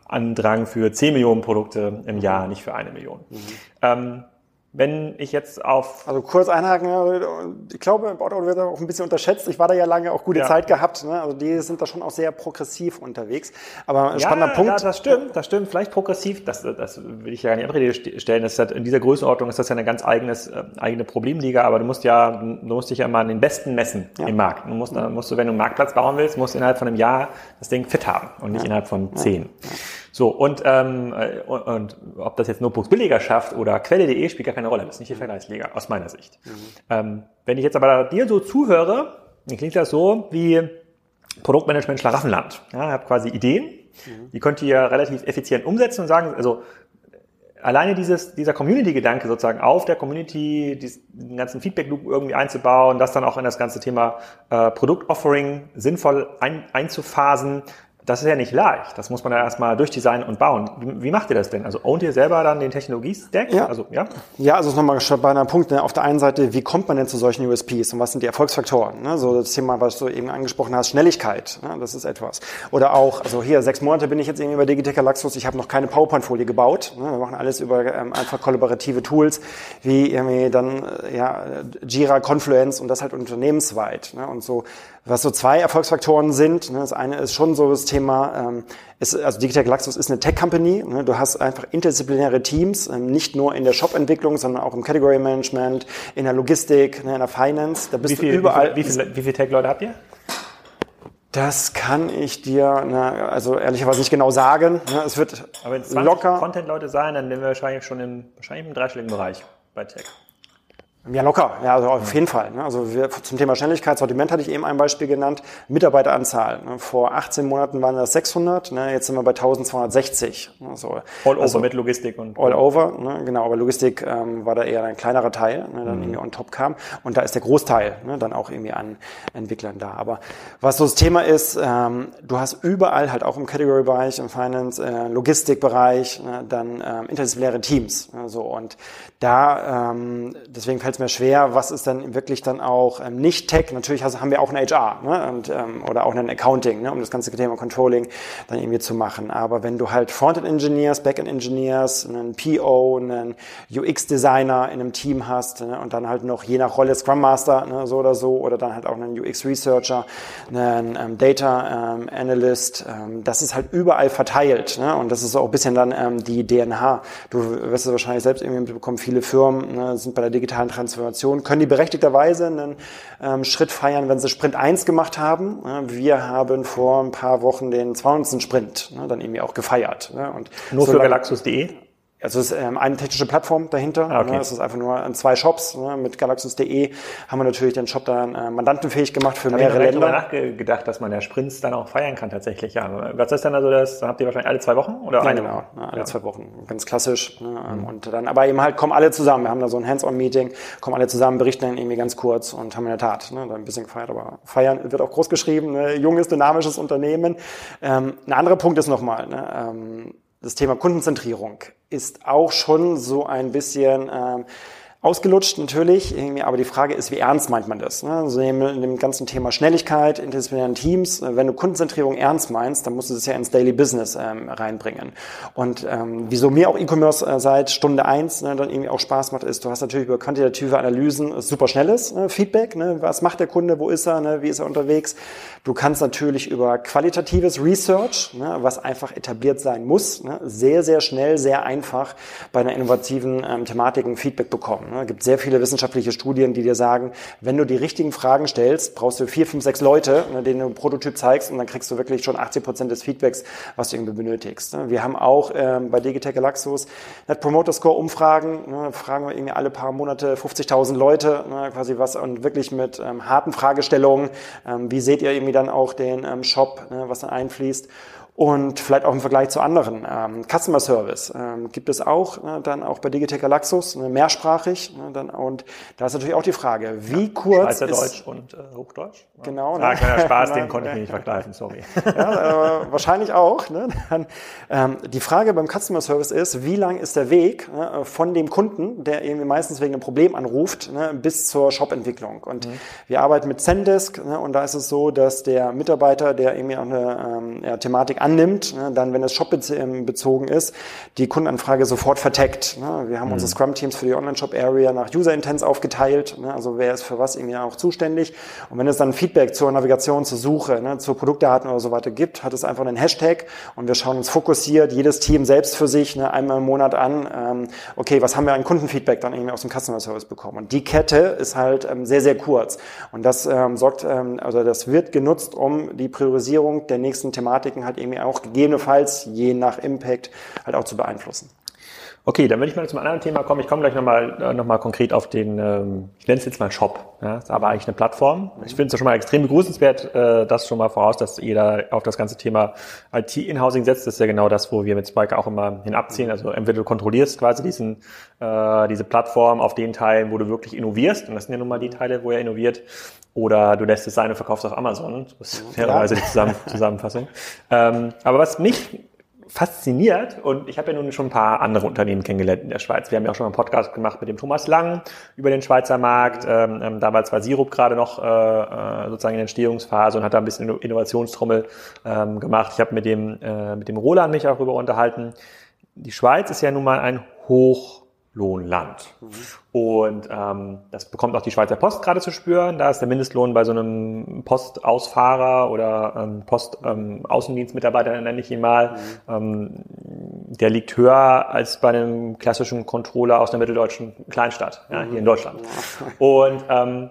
Andrang für 10 Millionen Produkte im Jahr, nicht für eine Million. Mhm. Ähm, wenn ich jetzt auf... Also kurz einhaken, ich glaube, Bauauto wird auch ein bisschen unterschätzt. Ich war da ja lange auch gute ja. Zeit gehabt. Ne? Also die sind da schon auch sehr progressiv unterwegs. Aber ein ja, spannender Punkt. Ja, das stimmt, das stimmt. Vielleicht progressiv, das, das will ich ja gar nicht in Rede stellen. Das ist halt, in dieser Größenordnung ist das ja eine ganz eigenes, äh, eigene Problemliga, aber du musst ja, du musst dich ja mal an den Besten messen ja. im Markt. Du musst, dann musst du, wenn du einen Marktplatz bauen willst, musst du innerhalb von einem Jahr das Ding fit haben und nicht innerhalb von zehn. So, und, ähm, äh, und, und ob das jetzt Notebooks billiger schafft oder Quelle.de spielt gar keine Rolle. Das ist nicht die Vergleichsliga, aus meiner Sicht. Mhm. Ähm, wenn ich jetzt aber dir so zuhöre, dann klingt das so wie Produktmanagement Schlaraffenland. Ja, ihr habt quasi Ideen, mhm. die könnt ihr relativ effizient umsetzen und sagen, also alleine dieses, dieser Community-Gedanke sozusagen auf der Community, diesen ganzen Feedback-Loop irgendwie einzubauen, das dann auch in das ganze Thema äh, Produktoffering sinnvoll ein, einzuphasen, das ist ja nicht leicht. Das muss man ja erstmal durchdesignen und bauen. Wie, wie, macht ihr das denn? Also ownt ihr selber dann den Technologie-Stack? Ja. Also, ja? ja, also nochmal bei einem Punkt. Ne? Auf der einen Seite, wie kommt man denn zu solchen USPs und was sind die Erfolgsfaktoren? Ne? So das Thema, was du eben angesprochen hast, Schnelligkeit. Ne? Das ist etwas. Oder auch, also hier, sechs Monate bin ich jetzt irgendwie bei Digitech Galaxus. Ich habe noch keine PowerPoint-Folie gebaut. Ne? Wir machen alles über ähm, einfach kollaborative Tools, wie irgendwie dann äh, ja, Jira, Confluence und das halt unternehmensweit. Ne? Und so was so zwei Erfolgsfaktoren sind. Ne, das eine ist schon so das Thema, ähm, ist, also Digital Galaxus ist eine Tech-Company. Ne, du hast einfach interdisziplinäre Teams, ähm, nicht nur in der Shop-Entwicklung, sondern auch im Category-Management, in der Logistik, ne, in der Finance. Da bist wie viel, du überall. Wie, viel, wie, viel, wie viele Tech-Leute habt ihr? Das kann ich dir, ne, also ehrlicherweise nicht genau sagen. Es wird Aber wenn es locker Content-Leute sein, dann nehmen wir wahrscheinlich schon im, wahrscheinlich im dreistelligen Bereich bei Tech. Ja, locker. Ja, also auf jeden Fall. Ne? Also wir, zum Thema Schnelligkeit, Sortiment hatte ich eben ein Beispiel genannt. Mitarbeiteranzahl. Ne? Vor 18 Monaten waren das 600, ne? jetzt sind wir bei 1260. Also, all over also, mit Logistik und... All over, ne? genau. Aber Logistik ähm, war da eher ein kleinerer Teil, ne? dann mhm. irgendwie on top kam. Und da ist der Großteil ne? dann auch irgendwie an Entwicklern da. Aber was so das Thema ist, ähm, du hast überall halt auch im Category-Bereich, im Finance, äh, Logistikbereich, ne? dann ähm, interdisziplinäre Teams. Ne? So, und da, ähm, deswegen fällt es mir schwer, was ist dann wirklich dann auch ähm, nicht Tech. Natürlich haben wir auch ein HR ne? und, ähm, oder auch ein Accounting, ne? um das ganze Thema Controlling dann irgendwie zu machen. Aber wenn du halt Frontend Engineers, Backend Engineers, einen PO, einen UX Designer in einem Team hast ne? und dann halt noch je nach Rolle Scrum Master ne? so oder so oder dann halt auch einen UX Researcher, einen ähm, Data ähm, ähm, das ist halt überall verteilt ne? und das ist auch ein bisschen dann ähm, die DNH. Du wirst es wahrscheinlich selbst irgendwie mitbekommen, viele Firmen ne, sind bei der digitalen Transformation, können die berechtigterweise einen ähm, Schritt feiern, wenn sie Sprint 1 gemacht haben. Wir haben vor ein paar Wochen den 200. Sprint ne, dann irgendwie auch gefeiert. Ne? Und Nur so für Galaxus.de? Also es ist ähm, eine technische Plattform dahinter. Ah, okay. Ne? Es ist einfach nur an zwei Shops. Ne? Mit Galaxus.de haben wir natürlich den Shop dann äh, mandantenfähig gemacht für Hab mehrere ich Länder. Länder. nachgedacht, dass man ja Sprints dann auch feiern kann tatsächlich. Ja. Was ist denn also das? Dann habt ihr wahrscheinlich alle zwei Wochen oder Ja, eine genau, alle Ja. zwei Wochen, ganz klassisch. Ne, ähm, Und dann, aber eben halt kommen alle zusammen. Wir haben da so ein Hands-on-Meeting, kommen alle zusammen, berichten dann irgendwie ganz kurz und haben in der Tat ne, da ein bisschen gefeiert. Aber feiern wird auch groß geschrieben, ne, junges, dynamisches Unternehmen. Ähm, ein anderer Punkt ist nochmal, ne, ähm, das Thema Kundenzentrierung ist auch schon so ein bisschen ähm, ausgelutscht natürlich, aber die Frage ist, wie ernst meint man das? Ne? Also in dem ganzen Thema Schnelligkeit, interdisziplinären Teams, äh, wenn du Kundenzentrierung ernst meinst, dann musst du das ja ins Daily Business ähm, reinbringen. Und ähm, wieso mir auch E-Commerce äh, seit Stunde eins ne, dann irgendwie auch Spaß macht, ist, du hast natürlich über quantitative Analysen äh, super schnelles ne, Feedback, was macht der Kunde, wo ist er, wie ist er unterwegs. Du kannst natürlich über qualitatives Research, was einfach etabliert sein muss, sehr, sehr schnell, sehr einfach bei einer innovativen ähm, Thematiken Feedback bekommen. Es gibt sehr viele wissenschaftliche Studien, die dir sagen, wenn du die richtigen Fragen stellst, brauchst du vier, fünf, sechs Leute, ne, denen du einen Prototyp zeigst und dann kriegst du wirklich schon 80 Prozent des Feedbacks, was du irgendwie benötigst. Ne. Wir haben auch ähm, bei Digitech Galaxus Net Promoter Score Umfragen, ne, fragen wir irgendwie alle paar Monate 50.000 Leute, quasi was und wirklich mit ähm, harten Fragestellungen, ähm, wie seht ihr irgendwie dann auch den Shop, was dann einfließt. Und vielleicht auch im Vergleich zu anderen. Ähm, Customer Service ähm, gibt es auch, ne, dann auch bei Digitech Galaxus, ne, mehrsprachig. Ne, dann, und da ist natürlich auch die Frage, wie kurz ist... Schweizerdeutsch und äh, Hochdeutsch. Genau, Ah, ne? kleiner Spaß, den konnte ich mir nicht vergleichen, sorry. Ja, äh, wahrscheinlich auch. Ne? Dann, ähm, die Frage beim Customer Service ist, wie lang ist der Weg ne, von dem Kunden, der irgendwie meistens wegen einem Problem anruft, ne, bis zur Shop-Entwicklung. Und wir arbeiten mit Zendesk ne, und da ist es so, dass der Mitarbeiter, der irgendwie auch eine ähm, ja, Thematik annimmt, ne, dann, wenn es shop-bezogen ist, die Kundenanfrage sofort verteckt. Ne? Wir haben unsere Scrum-Teams für die Online-Shop-Area nach User-Intents aufgeteilt, ne? also wer ist für was irgendwie auch zuständig. Und wenn es dann Feedback zur Navigation, zur Suche, ne, zu Produktdaten oder so weiter gibt, hat es einfach einen Hashtag und wir schauen uns fokussiert, jedes Team selbst für sich, ne, einmal im Monat an, ähm, okay, was haben wir an Kundenfeedback dann irgendwie aus dem Customer Service bekommen. Und die Kette ist halt ähm, sehr, sehr kurz. Und das ähm, sorgt, ähm, also das wird genutzt, um die Priorisierung der nächsten Thematiken halt irgendwie auch gegebenenfalls, je nach Impact, halt auch zu beeinflussen. Okay, dann würde ich mal zum anderen Thema kommen. Ich komme gleich nochmal äh, noch mal konkret auf den, ähm, ich nenne es jetzt mal Shop. Ja, ist aber eigentlich eine Plattform. Ich finde es schon mal extrem begrüßenswert, äh, das schon mal voraus, dass jeder auf das ganze Thema IT-Inhousing setzt. Das ist ja genau das, wo wir mit Spike auch immer hin abziehen. Also entweder du kontrollierst quasi diesen, äh, diese Plattform auf den Teilen, wo du wirklich innovierst. Und das sind ja nun mal die Teile, wo er innoviert. Oder du lässt es sein und verkaufst auf Amazon. Das ist fairerweise die Zusammen Zusammenfassung. Ähm, aber was mich fasziniert und ich habe ja nun schon ein paar andere Unternehmen kennengelernt in der Schweiz. Wir haben ja auch schon mal einen Podcast gemacht mit dem Thomas Lang über den Schweizer Markt. Ähm, ähm, damals war Sirup gerade noch äh, äh, sozusagen in der Entstehungsphase und hat da ein bisschen Innovationstrommel ähm, gemacht. Ich habe mit dem äh, mit dem Roland mich auch darüber unterhalten. Die Schweiz ist ja nun mal ein Hochlohnland. Und ähm, das bekommt auch die Schweizer Post gerade zu spüren. Da ist der Mindestlohn bei so einem Postausfahrer oder ähm, Postaußendienstmitarbeiter, nenne ich ihn mal, ähm, der liegt höher als bei einem klassischen Controller aus einer mitteldeutschen Kleinstadt, ja, hier in Deutschland. Und ähm,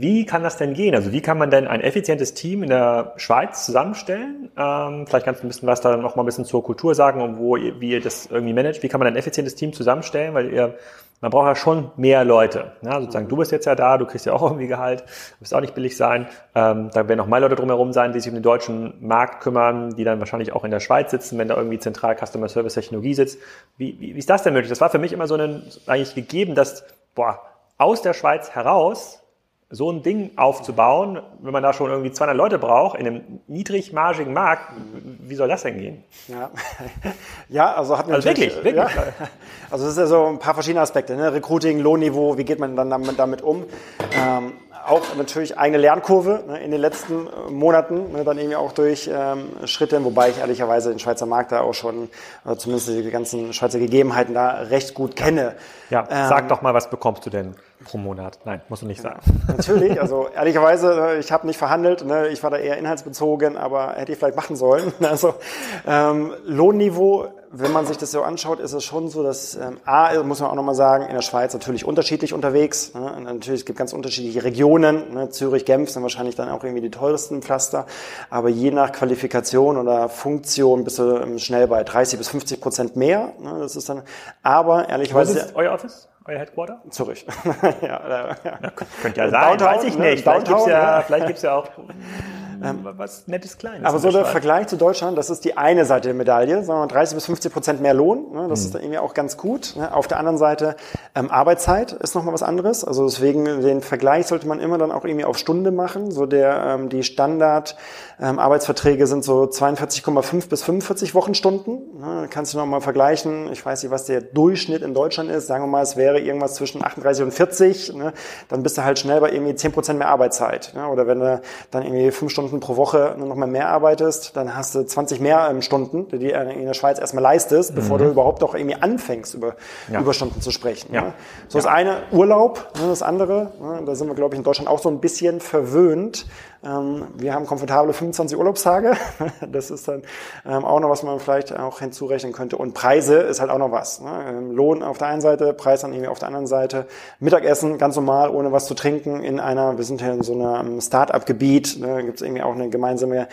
wie kann das denn gehen? Also wie kann man denn ein effizientes Team in der Schweiz zusammenstellen? Ähm, vielleicht kannst du ein bisschen was da noch mal ein bisschen zur Kultur sagen und wo ihr, wie ihr das irgendwie managt. Wie kann man ein effizientes Team zusammenstellen? Weil ihr, man braucht ja schon mehr Leute. Ja, sozusagen, du bist jetzt ja da, du kriegst ja auch irgendwie Gehalt, wirst auch nicht billig sein. Ähm, da werden noch mehr Leute drumherum sein, die sich um den deutschen Markt kümmern, die dann wahrscheinlich auch in der Schweiz sitzen, wenn da irgendwie zentral Customer Service Technologie sitzt. Wie, wie, wie ist das denn möglich? Das war für mich immer so ein, eigentlich gegeben, dass, boah, aus der Schweiz heraus so ein Ding aufzubauen, wenn man da schon irgendwie 200 Leute braucht, in einem niedrigmargigen Markt, wie soll das denn gehen? Ja, ja also hat Also natürlich, wirklich, wirklich. Ja, also es ist ja so ein paar verschiedene Aspekte, ne? Recruiting, Lohnniveau, wie geht man dann damit, damit um? Ähm, auch natürlich eigene Lernkurve ne, in den letzten äh, Monaten, ne, dann irgendwie auch durch ähm, Schritte, wobei ich ehrlicherweise den Schweizer Markt da auch schon, äh, zumindest die ganzen Schweizer Gegebenheiten da recht gut kenne. Ja, sag doch mal, was bekommst du denn pro Monat? Nein, musst du nicht sagen. Natürlich, also ehrlicherweise, äh, ich habe nicht verhandelt, ne, ich war da eher inhaltsbezogen, aber hätte ich vielleicht machen sollen. Also ähm, Lohnniveau wenn man sich das so anschaut, ist es schon so, dass ähm, A, muss man auch nochmal sagen, in der Schweiz natürlich unterschiedlich unterwegs. Ne? Und natürlich, es gibt ganz unterschiedliche Regionen. Ne? Zürich, Genf sind wahrscheinlich dann auch irgendwie die teuersten Pflaster. Aber je nach Qualifikation oder Funktion bist du ähm, schnell bei 30 bis 50 Prozent mehr. Ne? Das ist dann, aber ehrlicherweise... Was ist euer Office? Euer Headquarter? Zürich. ja, ja. ja, könnte ja sein, Downtown, weiß ich nicht. Ne? Vielleicht gibt's ja, vielleicht gibt's ja auch ähm, was Nettes Kleines. Aber so der Vergleich zu Deutschland, das ist die eine Seite der Medaille, sagen wir 30 bis 50 Prozent mehr Lohn, ne, das mhm. ist dann irgendwie auch ganz gut. Ne. Auf der anderen Seite ähm, Arbeitszeit ist nochmal was anderes, also deswegen den Vergleich sollte man immer dann auch irgendwie auf Stunde machen, so der ähm, die Standard ähm, Arbeitsverträge sind so 42,5 bis 45 Wochenstunden. Ne, kannst du nochmal vergleichen, ich weiß nicht, was der Durchschnitt in Deutschland ist, sagen wir mal, es wäre irgendwas zwischen 38 und 40, ne, dann bist du halt schnell bei irgendwie 10 Prozent mehr Arbeitszeit. Ne, oder wenn du dann irgendwie fünf Stunden pro Woche noch mal mehr arbeitest, dann hast du 20 mehr ähm, Stunden, die du in der Schweiz erstmal leistest, bevor mhm. du überhaupt auch irgendwie anfängst, über ja. Überstunden zu sprechen. Ja. Ne? So ja. das eine Urlaub, ne, das andere, ne, da sind wir, glaube ich, in Deutschland auch so ein bisschen verwöhnt. Ähm, wir haben komfortable 25 Urlaubstage. Das ist dann ähm, auch noch, was man vielleicht auch hinzurechnen könnte. Und Preise ist halt auch noch was. Ne? Ähm, Lohn auf der einen Seite, Preis dann irgendwie auf der anderen Seite. Mittagessen ganz normal, ohne was zu trinken in einer, wir sind ja in so einem Start-up-Gebiet, ne? gibt es irgendwie auch eine gemeinsame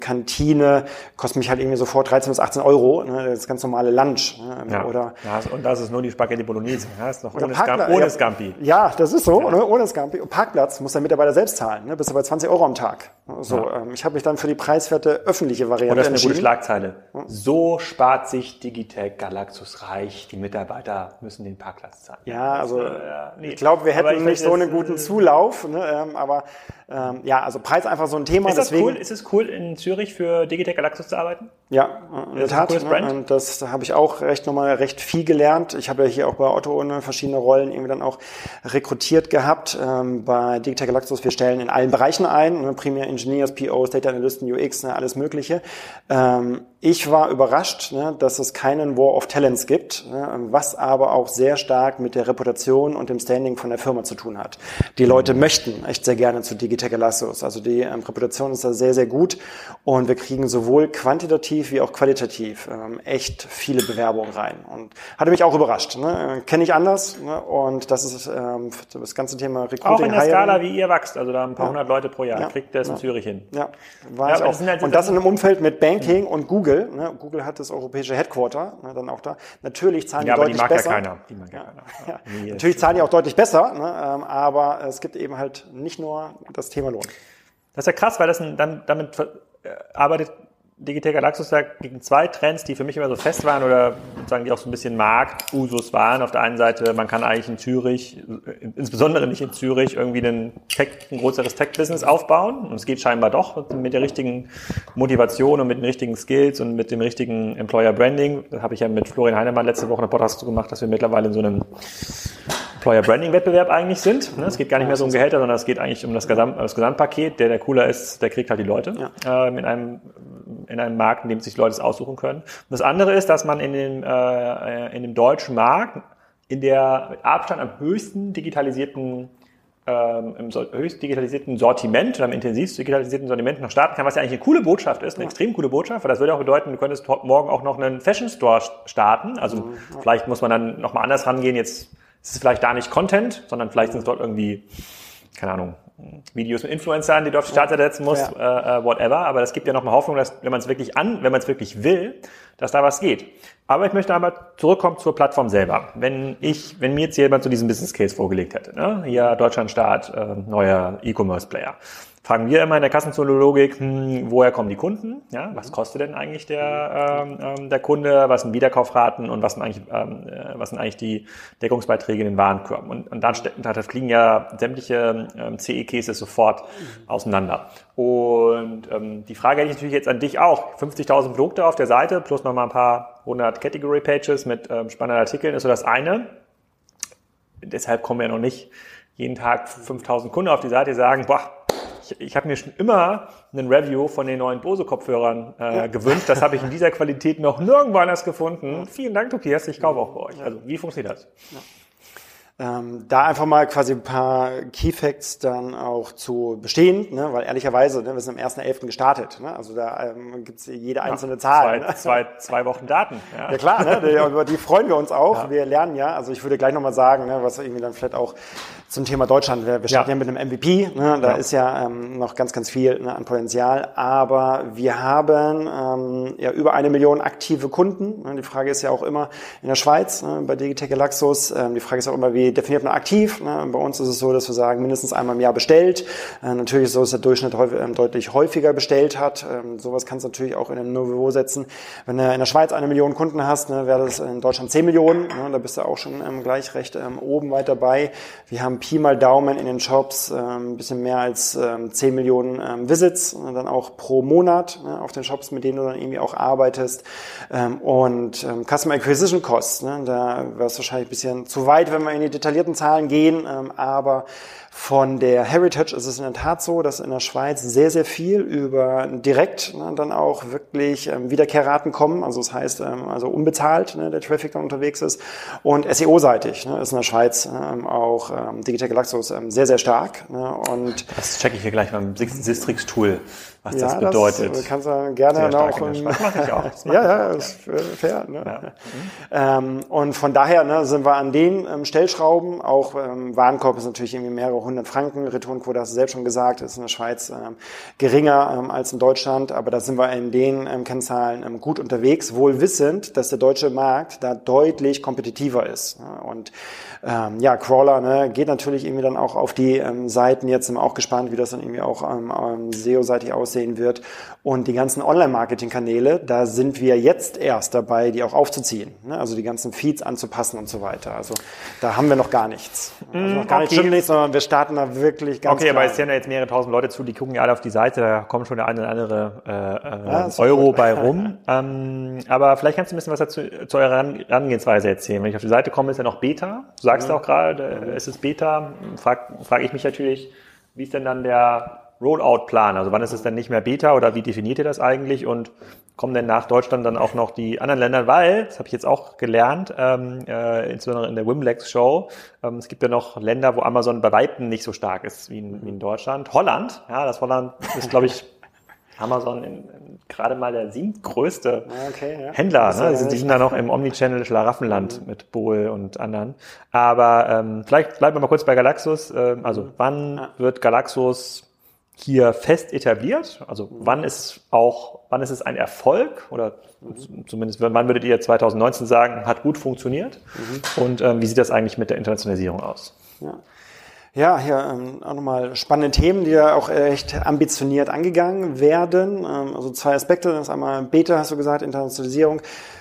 Kantine, kostet mich halt irgendwie sofort 13 bis 18 Euro, ne? das ganz normale Lunch. Ja. Oder, und das ist nur die Spaghetti Bolognese, ja? ist noch ohne, Scampi, ohne Scampi. Ja, das ist so, ja. ne? ohne Scampi. Und Parkplatz muss der Mitarbeiter selbst zahlen, bist du bei 20 Euro Euro am Tag. So, ja. ähm, ich habe mich dann für die preiswerte öffentliche Variante entschieden. das ist eine gute Schlagzeile. So spart sich Digitech Galaxus reich. Die Mitarbeiter müssen den Parkplatz zahlen. Ja, also äh, nee. ich glaube, wir hätten nicht so einen guten äh, Zulauf. Ne, ähm, aber ähm, ja, also Preis einfach so ein Thema. Ist das deswegen, cool? Ist es cool, in Zürich für Digitech Galaxus zu arbeiten? Ja, in der Tat. Ne, und das habe ich auch recht nochmal recht viel gelernt. Ich habe ja hier auch bei Otto verschiedene Rollen irgendwie dann auch rekrutiert gehabt. Ähm, bei Digitech Galaxus, wir stellen in allen Bereichen ein, ne, primär Engineers, POs, Data Analysten, UX, ne, alles Mögliche. Ähm, ich war überrascht, ne, dass es keinen War of Talents gibt, ne, was aber auch sehr stark mit der Reputation und dem Standing von der Firma zu tun hat. Die Leute möchten echt sehr gerne zu Digitech Elastos. Also die ähm, Reputation ist da sehr, sehr gut und wir kriegen sowohl quantitativ wie auch qualitativ ähm, echt viele Bewerbungen rein. Und hatte mich auch überrascht. Ne? Kenne ich anders ne? und das ist ähm, das ganze Thema Recruiting. Auch in der Skala, wie ihr wächst, also da ein paar ja. hundert Leute pro Jahr, ja. kriegt das in Zürich hin. Ja, war ja, ich auch. Halt und das in einem Umfeld mit Banking mhm. und Google Google, ne, Google hat das europäische Headquarter, ne, dann auch da. Natürlich zahlen ja, die deutlich die besser. Ja, keiner. Die mag ja, keiner. Ja. Nee, Natürlich zahlen die auch deutlich besser, ne, ähm, aber es gibt eben halt nicht nur das Thema Lohn. Das ist ja krass, weil das ein, dann, damit äh, arbeitet Digital Galaxus ja gegen zwei Trends, die für mich immer so fest waren oder sozusagen die auch so ein bisschen Marktusus waren. Auf der einen Seite, man kann eigentlich in Zürich, insbesondere nicht in Zürich, irgendwie einen Tech, ein größeres Tech-Business aufbauen. Und es geht scheinbar doch mit der richtigen Motivation und mit den richtigen Skills und mit dem richtigen Employer Branding. Da habe ich ja mit Florian Heinemann letzte Woche eine Podcast gemacht, dass wir mittlerweile in so einem Employer Branding Wettbewerb eigentlich sind. Ne? Es geht gar nicht mehr so um Gehälter, sondern es geht eigentlich um das, Gesamt, das Gesamtpaket. Der, der cooler ist, der kriegt halt die Leute ja. ähm, in einem in einem Markt, in dem sich Leute aussuchen können. Und das andere ist, dass man in dem äh, in dem deutschen Markt in der mit Abstand am höchsten digitalisierten ähm, im höchst digitalisierten Sortiment oder am intensivst digitalisierten Sortiment noch starten kann, was ja eigentlich eine coole Botschaft ist, eine ja. extrem coole Botschaft, weil das würde auch bedeuten, du könntest morgen auch noch einen Fashion Store starten. Also mhm. vielleicht muss man dann nochmal anders rangehen. Jetzt ist es vielleicht da nicht Content, sondern vielleicht sind es dort irgendwie, keine Ahnung, Videos mit Influencern, die du auf die Startseite setzen musst, ja. äh, äh whatever. Aber das gibt ja nochmal Hoffnung, dass wenn man es wirklich an, wenn man es wirklich will, dass da was geht. Aber ich möchte aber zurückkommen zur Plattform selber. Wenn ich, wenn mir jetzt jemand so diesen Business Case vorgelegt hätte, ne? hier Deutschlandstart, äh, neuer E-Commerce Player fragen wir immer in der Kassenzoologik, hm, woher kommen die Kunden? Ja, was kostet denn eigentlich der, ähm, ähm, der Kunde? Was sind Wiederkaufraten und was sind eigentlich, ähm, äh, was sind eigentlich die Deckungsbeiträge in den Warenkörben? Und, und dann da fliegen ja sämtliche ähm, CE-Cases sofort auseinander. Und ähm, die Frage hätte ich natürlich jetzt an dich auch. 50.000 Produkte auf der Seite plus nochmal ein paar hundert Category Pages mit ähm, spannenden Artikeln ist so das eine. Deshalb kommen wir noch nicht jeden Tag 5000 Kunden auf die Seite, die sagen, boah, ich, ich habe mir schon immer einen Review von den neuen Bose-Kopfhörern äh, ja. gewünscht. Das habe ich in dieser Qualität noch nirgendwo anders gefunden. Vielen Dank, Tobias. Ich kaufe auch bei euch. Also wie funktioniert das? Ähm, da einfach mal quasi ein paar Key Facts dann auch zu bestehen, ne? weil ehrlicherweise, ne, wir sind am 1.11. gestartet. Ne? Also da ähm, gibt es jede einzelne ja, Zahl. Zwei, ne? zwei, zwei Wochen Daten. Ja, ja klar, ne? über die freuen wir uns auch. Ja. Wir lernen ja, also ich würde gleich nochmal sagen, ne, was irgendwie dann vielleicht auch zum Thema Deutschland, wir, wir starten ja. ja mit einem MVP, ne? da ist ja ähm, noch ganz, ganz viel ne, an Potenzial, aber wir haben ähm, ja über eine Million aktive Kunden. Ne? Die Frage ist ja auch immer in der Schweiz, ne? bei Digitech Galaxus, ähm, die Frage ist auch immer, wie definiert man aktiv? Ne? Bei uns ist es so, dass wir sagen, mindestens einmal im Jahr bestellt. Äh, natürlich ist es so, dass der Durchschnitt ähm, deutlich häufiger bestellt hat. Ähm, sowas kannst du natürlich auch in einem Niveau setzen. Wenn du in der Schweiz eine Million Kunden hast, ne, wäre das in Deutschland zehn Millionen. Ne? Da bist du auch schon ähm, gleich recht oben weit dabei. Wir haben Pi mal Daumen in den Shops ein bisschen mehr als ähm, 10 Millionen Visits, dann auch pro Monat auf den Shops, mit denen du dann irgendwie auch arbeitest. Und ähm, Customer Acquisition Costs, da wäre es wahrscheinlich ein bisschen zu weit, wenn wir in die detaillierten Zahlen gehen, ähm, aber von der Heritage ist es in der Tat so, dass in der Schweiz sehr, sehr viel über direkt ne, dann auch wirklich ähm, Wiederkehrraten kommen. Also das heißt, ähm, also unbezahlt ne, der Traffic dann unterwegs ist. Und SEO-seitig ne, ist in der Schweiz auch Digital Galaxus ähm, sehr, sehr stark. Und das checke ich hier gleich beim Sistrix-Tool was ja, das bedeutet. Das kannst du gerne noch. Das mache ich auch. ja, ja, ist fair. Ne? Ja. Ähm, und von daher ne, sind wir an den ähm, Stellschrauben. Auch ähm, Warenkorb ist natürlich irgendwie mehrere hundert Franken. Retourenquote hast du selbst schon gesagt, ist in der Schweiz ähm, geringer ähm, als in Deutschland. Aber da sind wir in den ähm, Kennzahlen gut unterwegs, wohl wissend, dass der deutsche Markt da deutlich kompetitiver ist. Ne? Und ähm, ja, Crawler ne, geht natürlich irgendwie dann auch auf die ähm, Seiten. Jetzt sind wir auch gespannt, wie das dann irgendwie auch ähm, ähm, SEO-seitig aussehen wird. Und die ganzen Online-Marketing-Kanäle, da sind wir jetzt erst dabei, die auch aufzuziehen. Ne? Also die ganzen Feeds anzupassen und so weiter. Also da haben wir noch gar nichts. Also noch gar okay. nicht nichts, sondern wir starten da wirklich ganz Okay, klein. aber es hören ja jetzt mehrere tausend Leute zu, die gucken ja alle auf die Seite, da kommen schon der eine oder andere äh, äh, ja, Euro bei rum. ähm, aber vielleicht kannst du ein bisschen was dazu, zu eurer Herangehensweise erzählen. Wenn ich auf die Seite komme, ist ja noch Beta. Du sagst ja auch gerade, es ist Beta. Frage frag ich mich natürlich, wie ist denn dann der Rollout-Plan? Also wann ist es denn nicht mehr Beta oder wie definiert ihr das eigentlich? Und kommen denn nach Deutschland dann auch noch die anderen Länder? Weil, das habe ich jetzt auch gelernt, ähm, äh, insbesondere in der Wimlex-Show, ähm, es gibt ja noch Länder, wo Amazon bei Weitem nicht so stark ist wie in, wie in Deutschland. Holland, ja, das Holland ist, glaube ich, Amazon in, in, gerade mal der siebtgrößte okay, ja. Händler. Ne? Sie sind da noch im Omnichannel Schlaraffenland mhm. mit Bohl und anderen. Aber ähm, vielleicht bleiben wir mal kurz bei Galaxus. Ähm, also mhm. wann ja. wird Galaxus hier fest etabliert? Also wann ist auch, wann ist es ein Erfolg oder mhm. zumindest wann würdet ihr 2019 sagen, hat gut funktioniert? Mhm. Und ähm, wie sieht das eigentlich mit der Internationalisierung aus? Ja. Ja, hier ähm, auch nochmal spannende Themen, die ja auch echt ambitioniert angegangen werden. Ähm, also zwei Aspekte. Das ist einmal Beta, hast du gesagt, Internationalisierung.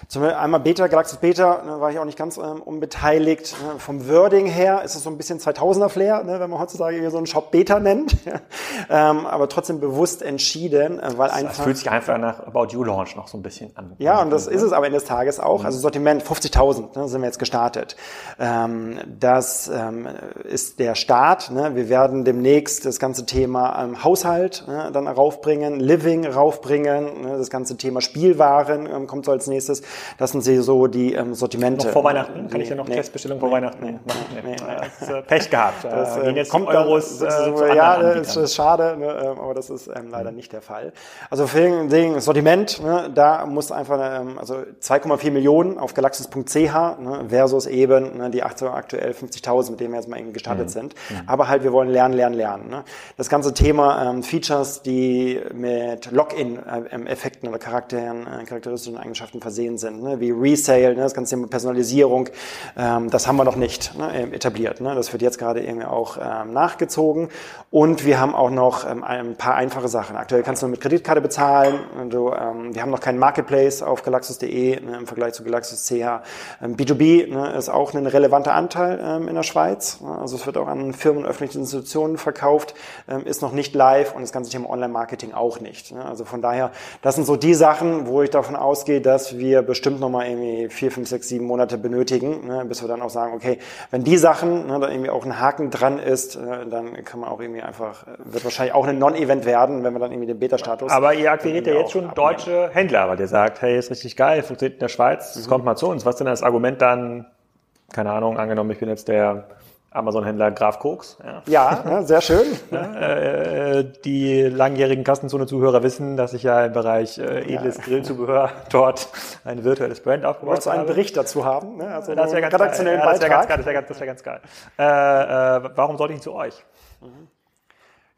Zum Beispiel einmal Beta, Galaxis Beta, ne, war ich auch nicht ganz ähm, unbeteiligt. Ne, vom Wording her ist es so ein bisschen 2000er Flair, ne, wenn man heutzutage so einen Shop Beta nennt. ähm, aber trotzdem bewusst entschieden, äh, weil das einfach... Das fühlt sich einfach nach About You Launch noch so ein bisschen an. Ja, und das ist es aber Ende des Tages auch. Also Sortiment 50.000 ne, sind wir jetzt gestartet. Ähm, das ähm, ist der Start. Ne? Wir werden demnächst das ganze Thema ähm, Haushalt ne, dann raufbringen, Living raufbringen, ne, das ganze Thema Spielwaren ähm, kommt so als nächstes. Das sind so die ähm, Sortimente. Noch vor Weihnachten? Kann ich ja noch nee, Testbestellung vor Weihnachten nee, nee, nee, Das ist äh, Pech gehabt. Das äh, jetzt kommt Euros dann, äh, zu Ja, das ist schade, ne, ähm, aber das ist ähm, leider nicht der Fall. Also für den Sortiment, ne, da muss einfach ähm, also 2,4 Millionen auf galaxis.ch ne, versus eben ne, die aktuell 50.000, mit denen wir jetzt mal irgendwie gestartet mhm. sind. Mhm. Aber halt, wir wollen lernen, lernen, lernen. Ne. Das ganze Thema ähm, Features, die mit Login-Effekten oder Charakteren, äh, charakteristischen Eigenschaften versehen sind, sind, ne? wie Resale, ne? das ganze Thema Personalisierung, ähm, das haben wir noch nicht ne? etabliert. Ne? Das wird jetzt gerade irgendwie auch ähm, nachgezogen. Und wir haben auch noch ähm, ein paar einfache Sachen. Aktuell kannst du nur mit Kreditkarte bezahlen. Du, ähm, wir haben noch keinen Marketplace auf galaxus.de ne? im Vergleich zu Galaxus.ch. Ähm, B2B ne? ist auch ein relevanter Anteil ähm, in der Schweiz. Ne? Also es wird auch an Firmen und öffentlichen Institutionen verkauft, ähm, ist noch nicht live und das ganze Thema Online-Marketing auch nicht. Ne? Also von daher, das sind so die Sachen, wo ich davon ausgehe, dass wir bestimmt nochmal irgendwie vier, fünf, sechs, sieben Monate benötigen, ne, bis wir dann auch sagen, okay, wenn die Sachen, ne, da irgendwie auch ein Haken dran ist, äh, dann kann man auch irgendwie einfach, wird wahrscheinlich auch ein Non-Event werden, wenn wir dann irgendwie den Beta-Status. Aber ihr akquiriert ja jetzt schon deutsche Händler, weil ihr sagt, hey, ist richtig geil, funktioniert in der Schweiz, es mhm. kommt mal zu uns. Was ist denn das Argument dann, keine Ahnung, angenommen, ich bin jetzt der Amazon-Händler Graf Koks. Ja, ja, sehr schön. Äh, äh, die langjährigen Kassenzone-Zuhörer wissen, dass ich ja im Bereich äh, edles. Grillzubehör dort ein virtuelles Brand aufgebaut habe. einen Bericht dazu haben? Ne? Also das wäre ganz, ja, wär ganz geil. Das wäre ganz, wär ganz geil. Äh, äh, warum sollte ich zu euch? Mhm.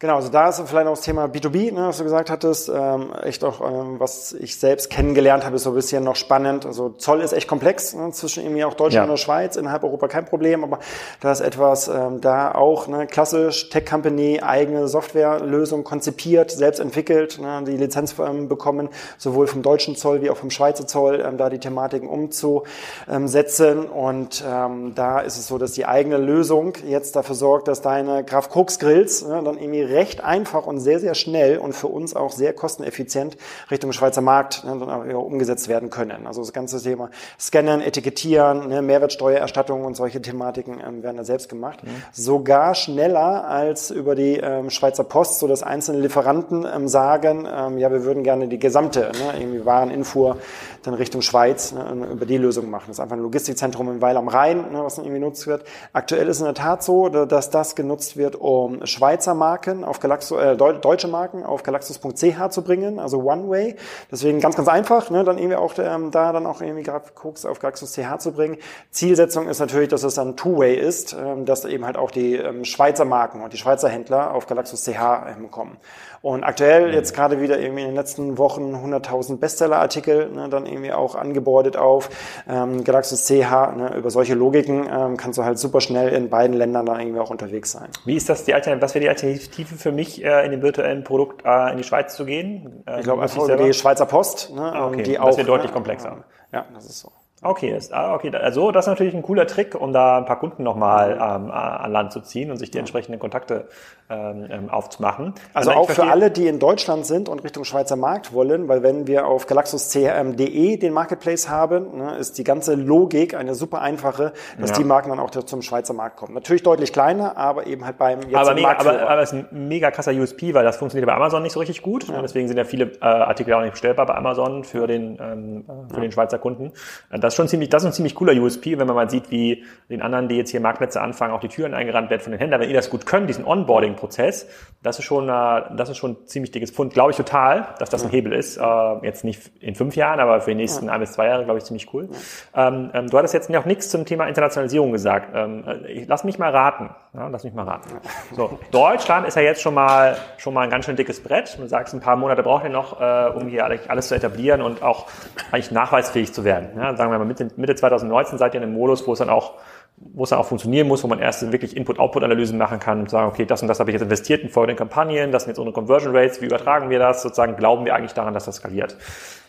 Genau, also da ist vielleicht auch das Thema B2B, ne, was du gesagt hattest, ähm, echt auch, ähm, was ich selbst kennengelernt habe, ist so ein bisschen noch spannend. Also Zoll ist echt komplex, ne, zwischen irgendwie auch Deutschland ja. und der Schweiz, innerhalb Europa kein Problem, aber da ist etwas, ähm, da auch ne, klassisch Tech-Company, eigene Softwarelösung konzipiert, selbst entwickelt, ne, die Lizenz ähm, bekommen, sowohl vom deutschen Zoll wie auch vom Schweizer Zoll, ähm, da die Thematiken umzusetzen. Und ähm, da ist es so, dass die eigene Lösung jetzt dafür sorgt, dass deine Graf Koks Grills ne, dann irgendwie recht einfach und sehr, sehr schnell und für uns auch sehr kosteneffizient Richtung Schweizer Markt ne, umgesetzt werden können. Also das ganze Thema Scannen, Etikettieren, ne, Mehrwertsteuererstattung und solche Thematiken ähm, werden da selbst gemacht. Mhm. Sogar schneller als über die ähm, Schweizer Post, so dass einzelne Lieferanten ähm, sagen, ähm, ja, wir würden gerne die gesamte ne, irgendwie Wareninfuhr dann Richtung Schweiz ne, über die Lösung machen. Das ist einfach ein Logistikzentrum in Weil am Rhein, ne, was dann irgendwie genutzt wird. Aktuell ist in der Tat so, dass das genutzt wird, um Schweizer Marken auf Galaxus, äh, deutsche Marken auf galaxus.ch zu bringen, also One Way. Deswegen ganz, ganz einfach, ne, dann irgendwie auch ähm, da dann auch irgendwie Cooks auf galaxus.ch zu bringen. Zielsetzung ist natürlich, dass es dann Two-Way ist, ähm, dass eben halt auch die ähm, Schweizer Marken und die Schweizer Händler auf galaxus.ch ähm, kommen. Und aktuell jetzt gerade wieder irgendwie in den letzten Wochen 100.000 Bestsellerartikel ne, dann irgendwie auch angebordet auf ähm, Galaxus CH. Ne, über solche Logiken ähm, kannst du halt super schnell in beiden Ländern dann irgendwie auch unterwegs sein. Wie ist das die Alternative? Was wäre die Alternative für mich, äh, in dem virtuellen Produkt äh, in die Schweiz zu gehen? Äh, ich glaube einfach über die Schweizer Post. Ne, ah, okay. die das wäre deutlich ne, komplexer. Ja, das ist so. Okay, ist, ah, okay, also das ist natürlich ein cooler Trick, um da ein paar Kunden nochmal ähm, an Land zu ziehen und sich die entsprechenden Kontakte ähm, ähm aufzumachen. Also, also auch für alle, die in Deutschland sind und Richtung Schweizer Markt wollen, weil wenn wir auf galaxuscrm.de den Marketplace haben, ne, ist die ganze Logik eine super einfache, dass ja. die Marken dann auch zum Schweizer Markt kommen. Natürlich deutlich kleiner, aber eben halt beim jetzt aber mega, aber, aber es ist ein mega krasser USP, weil das funktioniert bei Amazon nicht so richtig gut. Ja. Deswegen sind ja viele äh, Artikel auch nicht bestellbar bei Amazon für den ähm, für ja. den Schweizer Kunden. Das das ist schon ziemlich, das ist ein ziemlich cooler USP, wenn man mal sieht, wie den anderen, die jetzt hier Marktplätze anfangen, auch die Türen eingerannt werden von den Händlern. Wenn ihr das gut könnt, diesen Onboarding-Prozess, das ist schon, äh, das ist schon ein ziemlich dickes Pfund. Glaube ich total, dass das ein Hebel ist. Äh, jetzt nicht in fünf Jahren, aber für die nächsten ja. ein bis zwei Jahre, glaube ich, ziemlich cool. Ähm, ähm, du hattest jetzt noch nichts zum Thema Internationalisierung gesagt. Ähm, ich, lass mich mal raten. Ja, lass mich mal raten. So, Deutschland ist ja jetzt schon mal, schon mal ein ganz schön dickes Brett. Du sagst, ein paar Monate braucht ihr noch, äh, um hier alles zu etablieren und auch eigentlich nachweisfähig zu werden. Ja, sagen wir mal, Mitte, Mitte 2019 seid ihr in einem Modus, wo es dann auch wo es dann auch funktionieren muss, wo man erst wirklich Input-Output-Analysen machen kann und sagen, okay, das und das habe ich jetzt investiert in folgenden Kampagnen, das sind jetzt unsere Conversion Rates, wie übertragen wir das? Sozusagen glauben wir eigentlich daran, dass das skaliert.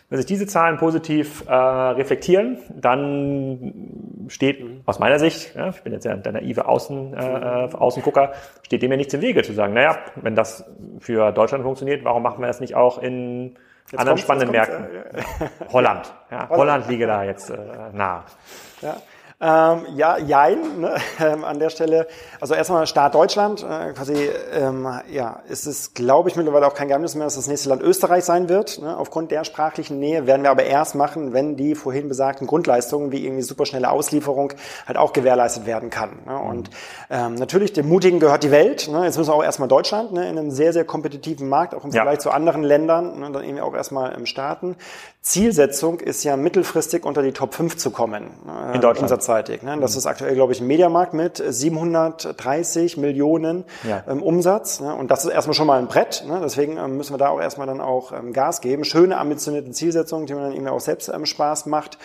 Wenn sich diese Zahlen positiv äh, reflektieren, dann steht aus meiner Sicht, ja, ich bin jetzt ja der naive Außen, äh, Außengucker, steht dem ja nichts im Wege zu sagen, naja, wenn das für Deutschland funktioniert, warum machen wir das nicht auch in Jetzt anderen spannenden Märkten. Äh, Holland. Ja, Holland. Holland liege da jetzt äh, nah. Ja. Ähm, ja, jein, ne, ähm, an der Stelle. Also erstmal Staat Deutschland, äh, quasi, ähm, ja, ist es, glaube ich, mittlerweile auch kein Geheimnis mehr, dass das nächste Land Österreich sein wird. Ne? Aufgrund der sprachlichen Nähe werden wir aber erst machen, wenn die vorhin besagten Grundleistungen wie irgendwie superschnelle Auslieferung halt auch gewährleistet werden kann. Ne? Und ähm, natürlich, dem Mutigen gehört die Welt. Ne? Jetzt müssen wir auch erstmal Deutschland ne? in einem sehr, sehr kompetitiven Markt, auch im Vergleich ja. zu anderen Ländern, ne? dann irgendwie auch erstmal im Starten. Zielsetzung ist ja mittelfristig unter die Top 5 zu kommen. Äh, in Deutschland. Umsatzseitig. Ne? Das ist aktuell, glaube ich, ein Mediamarkt mit 730 Millionen ja. ähm, Umsatz. Ne? Und das ist erstmal schon mal ein Brett. Ne? Deswegen ähm, müssen wir da auch erstmal dann auch ähm, Gas geben. Schöne, ambitionierte Zielsetzungen, die man dann eben auch selbst ähm, Spaß macht.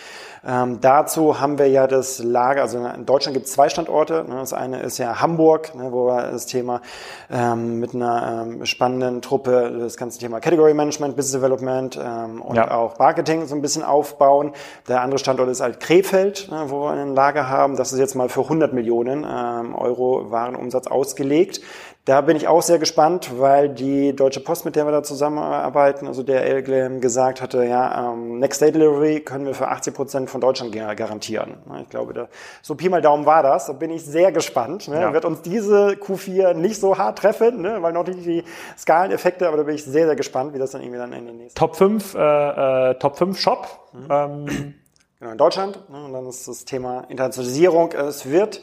Ähm, dazu haben wir ja das Lager, also in Deutschland gibt es zwei Standorte. Ne? Das eine ist ja Hamburg, ne, wo wir das Thema ähm, mit einer spannenden Truppe das ganze Thema Category Management, Business Development und ja. auch Marketing so ein bisschen aufbauen. Der andere Standort ist halt Krefeld, ne, wo wir ein Lager haben. Das ist jetzt mal für 100 Millionen ähm, Euro Warenumsatz ausgelegt. Da bin ich auch sehr gespannt, weil die Deutsche Post, mit der wir da zusammenarbeiten, also der Elglem gesagt hatte, ja, ähm, Next Day Delivery können wir für 80 Prozent von Deutschland garantieren. Ich glaube, da, so Pi mal Daumen war das. Da bin ich sehr gespannt. Ne? Ja. Wird uns diese Q4 nicht so hart treffen, ne? weil noch nicht die Skaleneffekte, aber da bin ich sehr, sehr gespannt, wie das dann irgendwie dann in den nächsten. Top 5, äh, äh, Top 5 Shop. Mhm. Ähm. Genau, in Deutschland. Ne? Und dann ist das Thema Internationalisierung. Es wird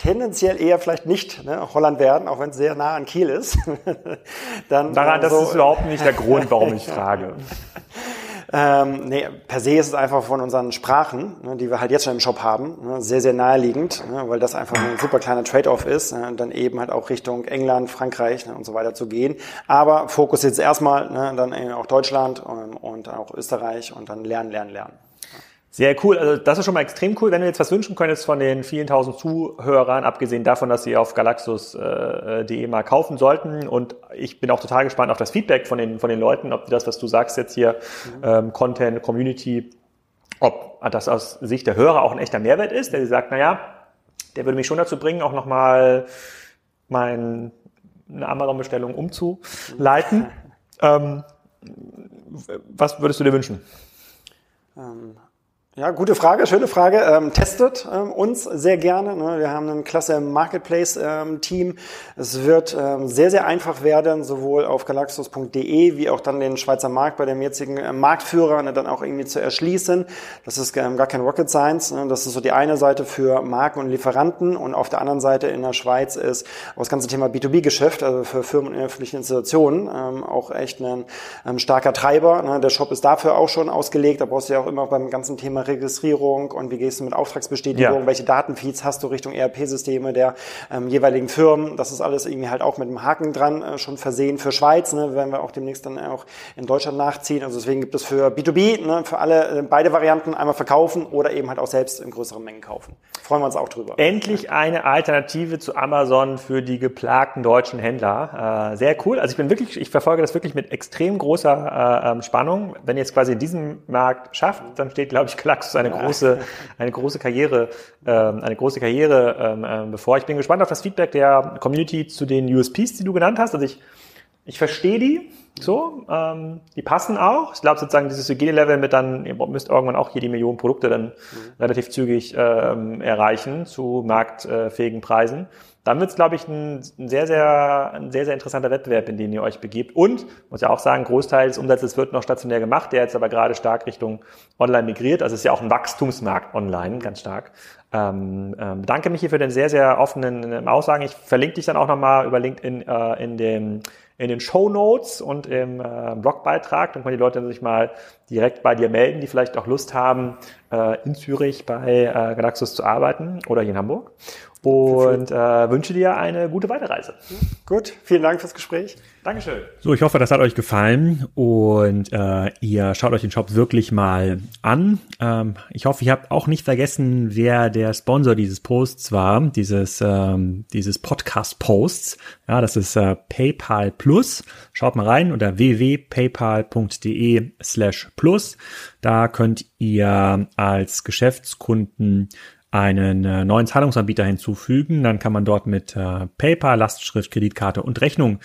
tendenziell eher vielleicht nicht ne, Holland werden, auch wenn es sehr nah an Kiel ist. Dann, Daran, das so, ist überhaupt nicht der Grund, warum ich frage. Ähm, nee, per se ist es einfach von unseren Sprachen, ne, die wir halt jetzt schon im Shop haben, ne, sehr, sehr naheliegend, ne, weil das einfach ein super kleiner Trade-off ist, ne, dann eben halt auch Richtung England, Frankreich ne, und so weiter zu gehen. Aber Fokus jetzt erstmal, ne, dann auch Deutschland und, und auch Österreich und dann lernen, lernen, lernen. Sehr cool. Also das ist schon mal extrem cool. Wenn du jetzt was wünschen könntest von den vielen tausend Zuhörern, abgesehen davon, dass sie auf galaxus.de mal kaufen sollten. Und ich bin auch total gespannt auf das Feedback von den, von den Leuten, ob das, was du sagst jetzt hier, mhm. ähm, Content, Community, ob das aus Sicht der Hörer auch ein echter Mehrwert ist, der sagt, na ja, der würde mich schon dazu bringen, auch nochmal mein, eine Amazon-Bestellung umzuleiten. Mhm. ähm, was würdest du dir wünschen? Ähm ja, gute Frage, schöne Frage. Ähm, testet ähm, uns sehr gerne. Ne? Wir haben ein klasse Marketplace-Team. Ähm, es wird ähm, sehr, sehr einfach werden, sowohl auf galaxus.de wie auch dann den Schweizer Markt bei dem jetzigen äh, Marktführer ne, dann auch irgendwie zu erschließen. Das ist ähm, gar kein Rocket Science. Ne? Das ist so die eine Seite für Marken und Lieferanten und auf der anderen Seite in der Schweiz ist das ganze Thema B2B-Geschäft, also für Firmen und öffentliche Institutionen, ähm, auch echt ein starker Treiber. Ne? Der Shop ist dafür auch schon ausgelegt. Da brauchst du ja auch immer beim ganzen Thema Registrierung und wie gehst du mit Auftragsbestätigung, ja. welche Datenfeeds hast du Richtung ERP-Systeme der ähm, jeweiligen Firmen. Das ist alles irgendwie halt auch mit einem Haken dran äh, schon versehen für Schweiz, ne, werden wir auch demnächst dann auch in Deutschland nachziehen. Also deswegen gibt es für B2B, ne, für alle äh, beide Varianten einmal verkaufen oder eben halt auch selbst in größeren Mengen kaufen. Freuen wir uns auch drüber. Endlich eine Alternative zu Amazon für die geplagten deutschen Händler. Äh, sehr cool. Also ich bin wirklich, ich verfolge das wirklich mit extrem großer äh, ähm, Spannung. Wenn ihr es quasi in diesem Markt schafft, dann steht, glaube ich, klar Lachs eine große, eine große Karriere, ähm, eine große Karriere ähm, ähm, bevor. Ich bin gespannt auf das Feedback der Community zu den USPs, die du genannt hast. Also ich, ich verstehe die so, ähm, die passen auch. Ich glaube sozusagen dieses Hygiene-Level mit dann, ihr müsst irgendwann auch hier die Millionen Produkte dann mhm. relativ zügig ähm, erreichen zu marktfähigen Preisen dann wird es, glaube ich, ein, ein, sehr, sehr, ein sehr, sehr interessanter Wettbewerb, in den ihr euch begebt. Und, muss ja auch sagen, Großteil des Umsatzes wird noch stationär gemacht, der jetzt aber gerade stark Richtung Online migriert. Also es ist ja auch ein Wachstumsmarkt online, ganz stark. Ähm, ähm, mich hier für den sehr, sehr offenen ähm, Aussagen. Ich verlinke dich dann auch nochmal über LinkedIn äh, in dem in den Show Notes und im äh, Blogbeitrag. Dann können die Leute sich mal direkt bei dir melden, die vielleicht auch Lust haben, äh, in Zürich bei äh, Galaxus zu arbeiten oder hier in Hamburg und äh, wünsche dir eine gute Weiterreise. Gut, vielen Dank fürs Gespräch. Dankeschön. So, ich hoffe, das hat euch gefallen und äh, ihr schaut euch den Shop wirklich mal an. Ähm, ich hoffe, ihr habt auch nicht vergessen, wer der Sponsor dieses Posts war, dieses ähm, dieses Podcast-Posts. Ja, das ist äh, PayPal Plus. Schaut mal rein unter www.paypal.de slash plus. Da könnt ihr als Geschäftskunden einen äh, neuen Zahlungsanbieter hinzufügen. Dann kann man dort mit äh, PayPal, Lastschrift, Kreditkarte und Rechnung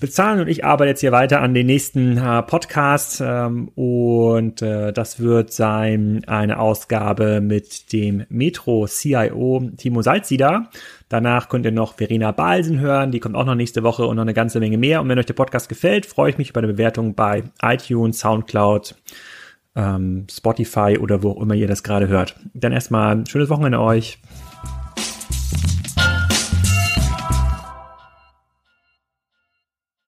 bezahlen. Und ich arbeite jetzt hier weiter an den nächsten äh, Podcast ähm, und äh, das wird sein eine Ausgabe mit dem Metro CIO Timo Salzieder. Danach könnt ihr noch Verena Balsen hören, die kommt auch noch nächste Woche und noch eine ganze Menge mehr. Und wenn euch der Podcast gefällt, freue ich mich über eine Bewertung bei iTunes, Soundcloud ähm, Spotify oder wo auch immer ihr das gerade hört. Dann erstmal ein schönes Wochenende euch.